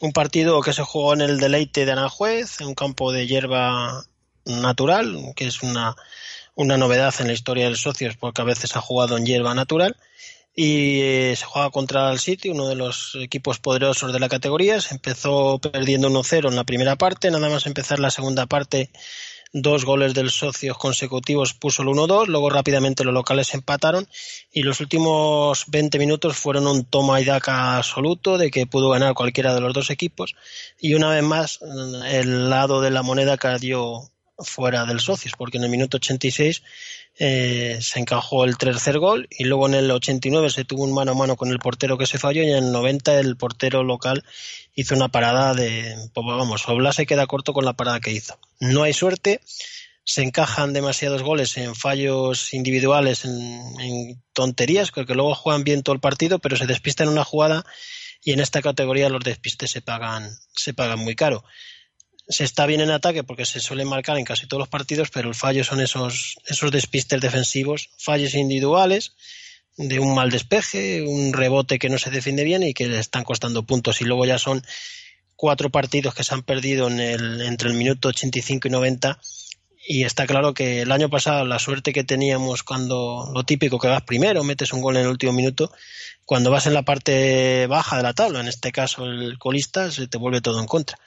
Un partido que se jugó en el deleite de Aranjuez, en un campo de hierba natural, que es una, una novedad en la historia del socios, porque a veces ha jugado en hierba natural. Y eh, se juega contra el City, uno de los equipos poderosos de la categoría. Se empezó perdiendo 1-0 en la primera parte, nada más empezar la segunda parte dos goles del socios consecutivos puso el 1-2, luego rápidamente los locales empataron y los últimos 20 minutos fueron un toma y daca absoluto de que pudo ganar cualquiera de los dos equipos. Y una vez más el lado de la moneda cayó fuera del socios porque en el minuto 86 eh, se encajó el tercer gol y luego en el 89 se tuvo un mano a mano con el portero que se falló y en el 90 el portero local hizo una parada de, pues vamos, Obla se queda corto con la parada que hizo. No hay suerte, se encajan demasiados goles en fallos individuales, en, tonterías, porque luego juegan bien todo el partido, pero se despista en una jugada y en esta categoría los despistes se pagan, se pagan muy caro se está bien en ataque porque se suele marcar en casi todos los partidos, pero el fallo son esos, esos despistes defensivos, fallos individuales, de un mal despeje, un rebote que no se defiende bien y que le están costando puntos. Y luego ya son cuatro partidos que se han perdido en el, entre el minuto 85 y 90. Y está claro que el año pasado la suerte que teníamos cuando lo típico que vas primero, metes un gol en el último minuto, cuando vas en la parte baja de la tabla, en este caso el colista, se te vuelve todo en contra.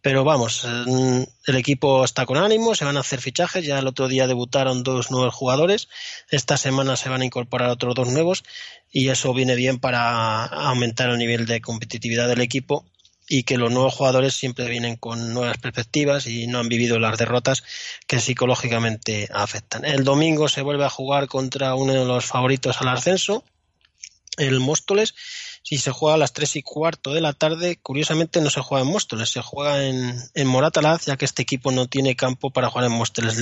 Pero vamos, el equipo está con ánimo, se van a hacer fichajes. Ya el otro día debutaron dos nuevos jugadores. Esta semana se van a incorporar otros dos nuevos y eso viene bien para aumentar el nivel de competitividad del equipo y que los nuevos jugadores siempre vienen con nuevas perspectivas y no han vivido las derrotas que psicológicamente afectan. El domingo se vuelve a jugar contra uno de los favoritos al ascenso, el Móstoles, si se juega a las tres y cuarto de la tarde, curiosamente no se juega en Móstoles, se juega en, en Moratalaz, ya que este equipo no tiene campo para jugar en Móstoles.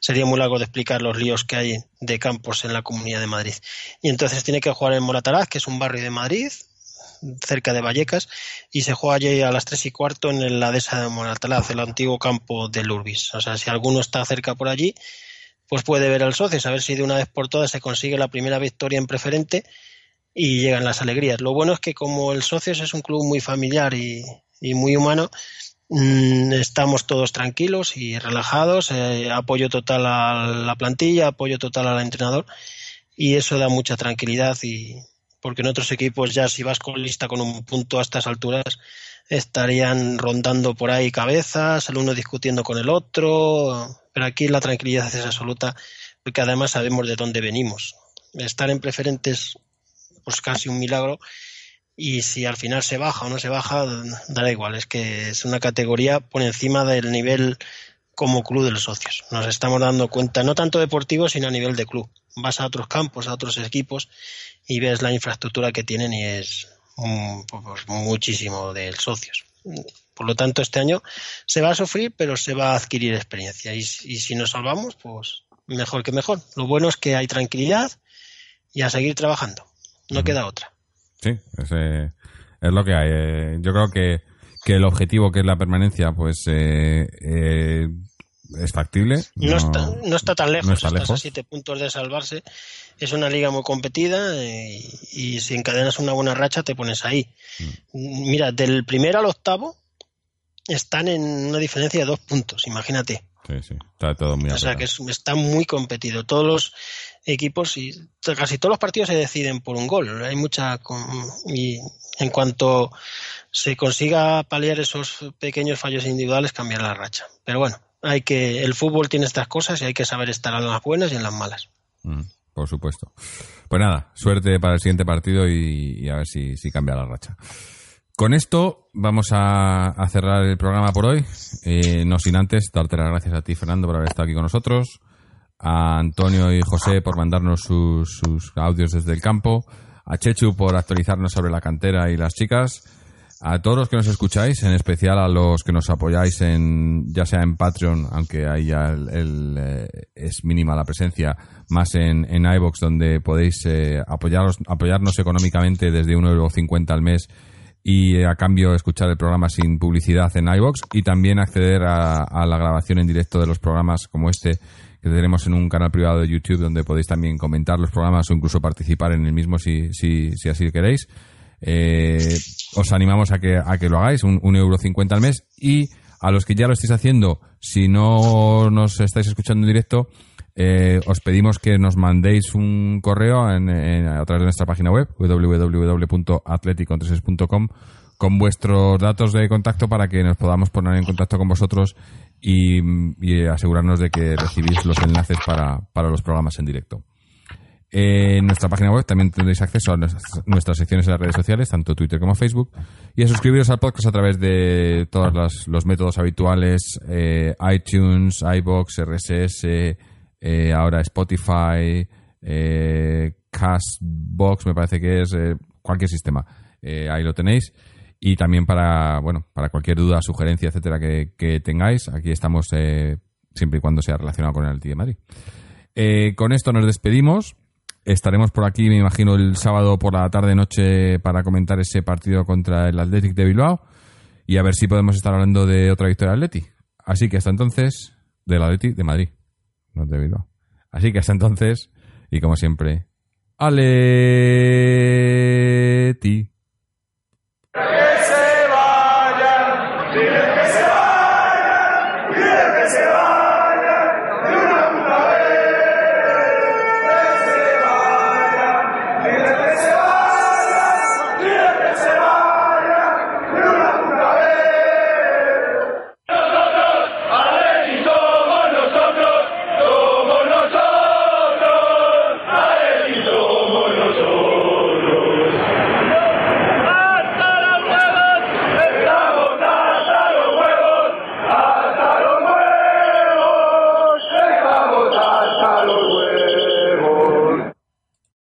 Sería muy largo de explicar los líos que hay de campos en la Comunidad de Madrid. Y entonces tiene que jugar en Moratalaz, que es un barrio de Madrid, cerca de Vallecas, y se juega allí a las tres y cuarto en la dehesa de Moratalaz, el antiguo campo del Urbis. O sea, si alguno está cerca por allí, pues puede ver al socio, a ver si de una vez por todas se consigue la primera victoria en preferente y llegan las alegrías. Lo bueno es que como el Socios es un club muy familiar y, muy humano, mmm, estamos todos tranquilos y relajados, eh, apoyo total a la plantilla, apoyo total al entrenador y eso da mucha tranquilidad y, porque en otros equipos ya si vas con lista con un punto a estas alturas estarían rondando por ahí cabezas, el uno discutiendo con el otro, pero aquí la tranquilidad es absoluta porque además sabemos de dónde venimos. Estar en preferentes pues casi un milagro y si al final se baja o no se baja, dará igual, es que es una categoría por encima del nivel como club de los socios. Nos estamos dando cuenta, no tanto deportivo, sino a nivel de club. Vas a otros campos, a otros equipos y ves la infraestructura que tienen y es pues, muchísimo de socios. Por lo tanto, este año se va a sufrir, pero se va a adquirir experiencia. Y si nos salvamos, pues mejor que mejor. Lo bueno es que hay tranquilidad y a seguir trabajando. No queda otra. Sí, es, eh, es lo que hay. Eh, yo creo que, que, el objetivo, que es la permanencia, pues eh, eh es factible. No, está, no, está, tan lejos, no está estás a siete puntos de salvarse. Es una liga muy competida y, y, si encadenas una buena racha te pones ahí. Mm. Mira, del primero al octavo están en una diferencia de dos puntos, imagínate. Sí, sí, está todo muy O sea que es, está muy competido. Todos los equipos y casi todos los partidos se deciden por un gol. Hay mucha. Y en cuanto se consiga paliar esos pequeños fallos individuales, cambiar la racha. Pero bueno, hay que. El fútbol tiene estas cosas y hay que saber estar en las buenas y en las malas. Mm, por supuesto. Pues nada, suerte para el siguiente partido y, y a ver si, si cambia la racha. Con esto vamos a, cerrar el programa por hoy. Eh, no sin antes darte las gracias a ti, Fernando, por haber estado aquí con nosotros. A Antonio y José por mandarnos sus, sus audios desde el campo. A Chechu por actualizarnos sobre la cantera y las chicas. A todos los que nos escucháis, en especial a los que nos apoyáis en, ya sea en Patreon, aunque ahí ya el, eh, es mínima la presencia, más en, en iBox, donde podéis eh, apoyaros, apoyarnos económicamente desde 1,50€ al mes y eh, a cambio escuchar el programa sin publicidad en iBox y también acceder a, la grabación en directo de los programas como este que tenemos en un canal privado de YouTube donde podéis también comentar los programas o incluso participar en el mismo si, si, si así queréis. Eh, os animamos a que, a que lo hagáis, un euro cincuenta al mes y a los que ya lo estáis haciendo, si no nos estáis escuchando en directo, eh, os pedimos que nos mandéis un correo en, a través de nuestra página web www.atleticontreses.com con vuestros datos de contacto para que nos podamos poner en contacto con vosotros y, asegurarnos de que recibís los enlaces para, para los programas en directo. En nuestra página web también tendréis acceso a nuestras secciones en las redes sociales, tanto Twitter como Facebook, y a suscribiros al podcast a través de todos los, los métodos habituales, eh, iTunes, iBox, RSS, eh, ahora Spotify, eh, Castbox, me parece que es eh, cualquier sistema. Eh, ahí lo tenéis. Y también para, bueno, para cualquier duda, sugerencia, etcétera, que, tengáis, aquí estamos siempre y cuando sea relacionado con el Atlético de Madrid. Con esto nos despedimos. Estaremos por aquí, me imagino, el sábado por la tarde-noche para comentar ese partido contra el Athletic de Bilbao y a ver si podemos estar hablando de otra victoria del Atleti. Así que hasta entonces, del Atleti de Madrid no te Bilbao. Así que hasta entonces, y como siempre, Aleti. Que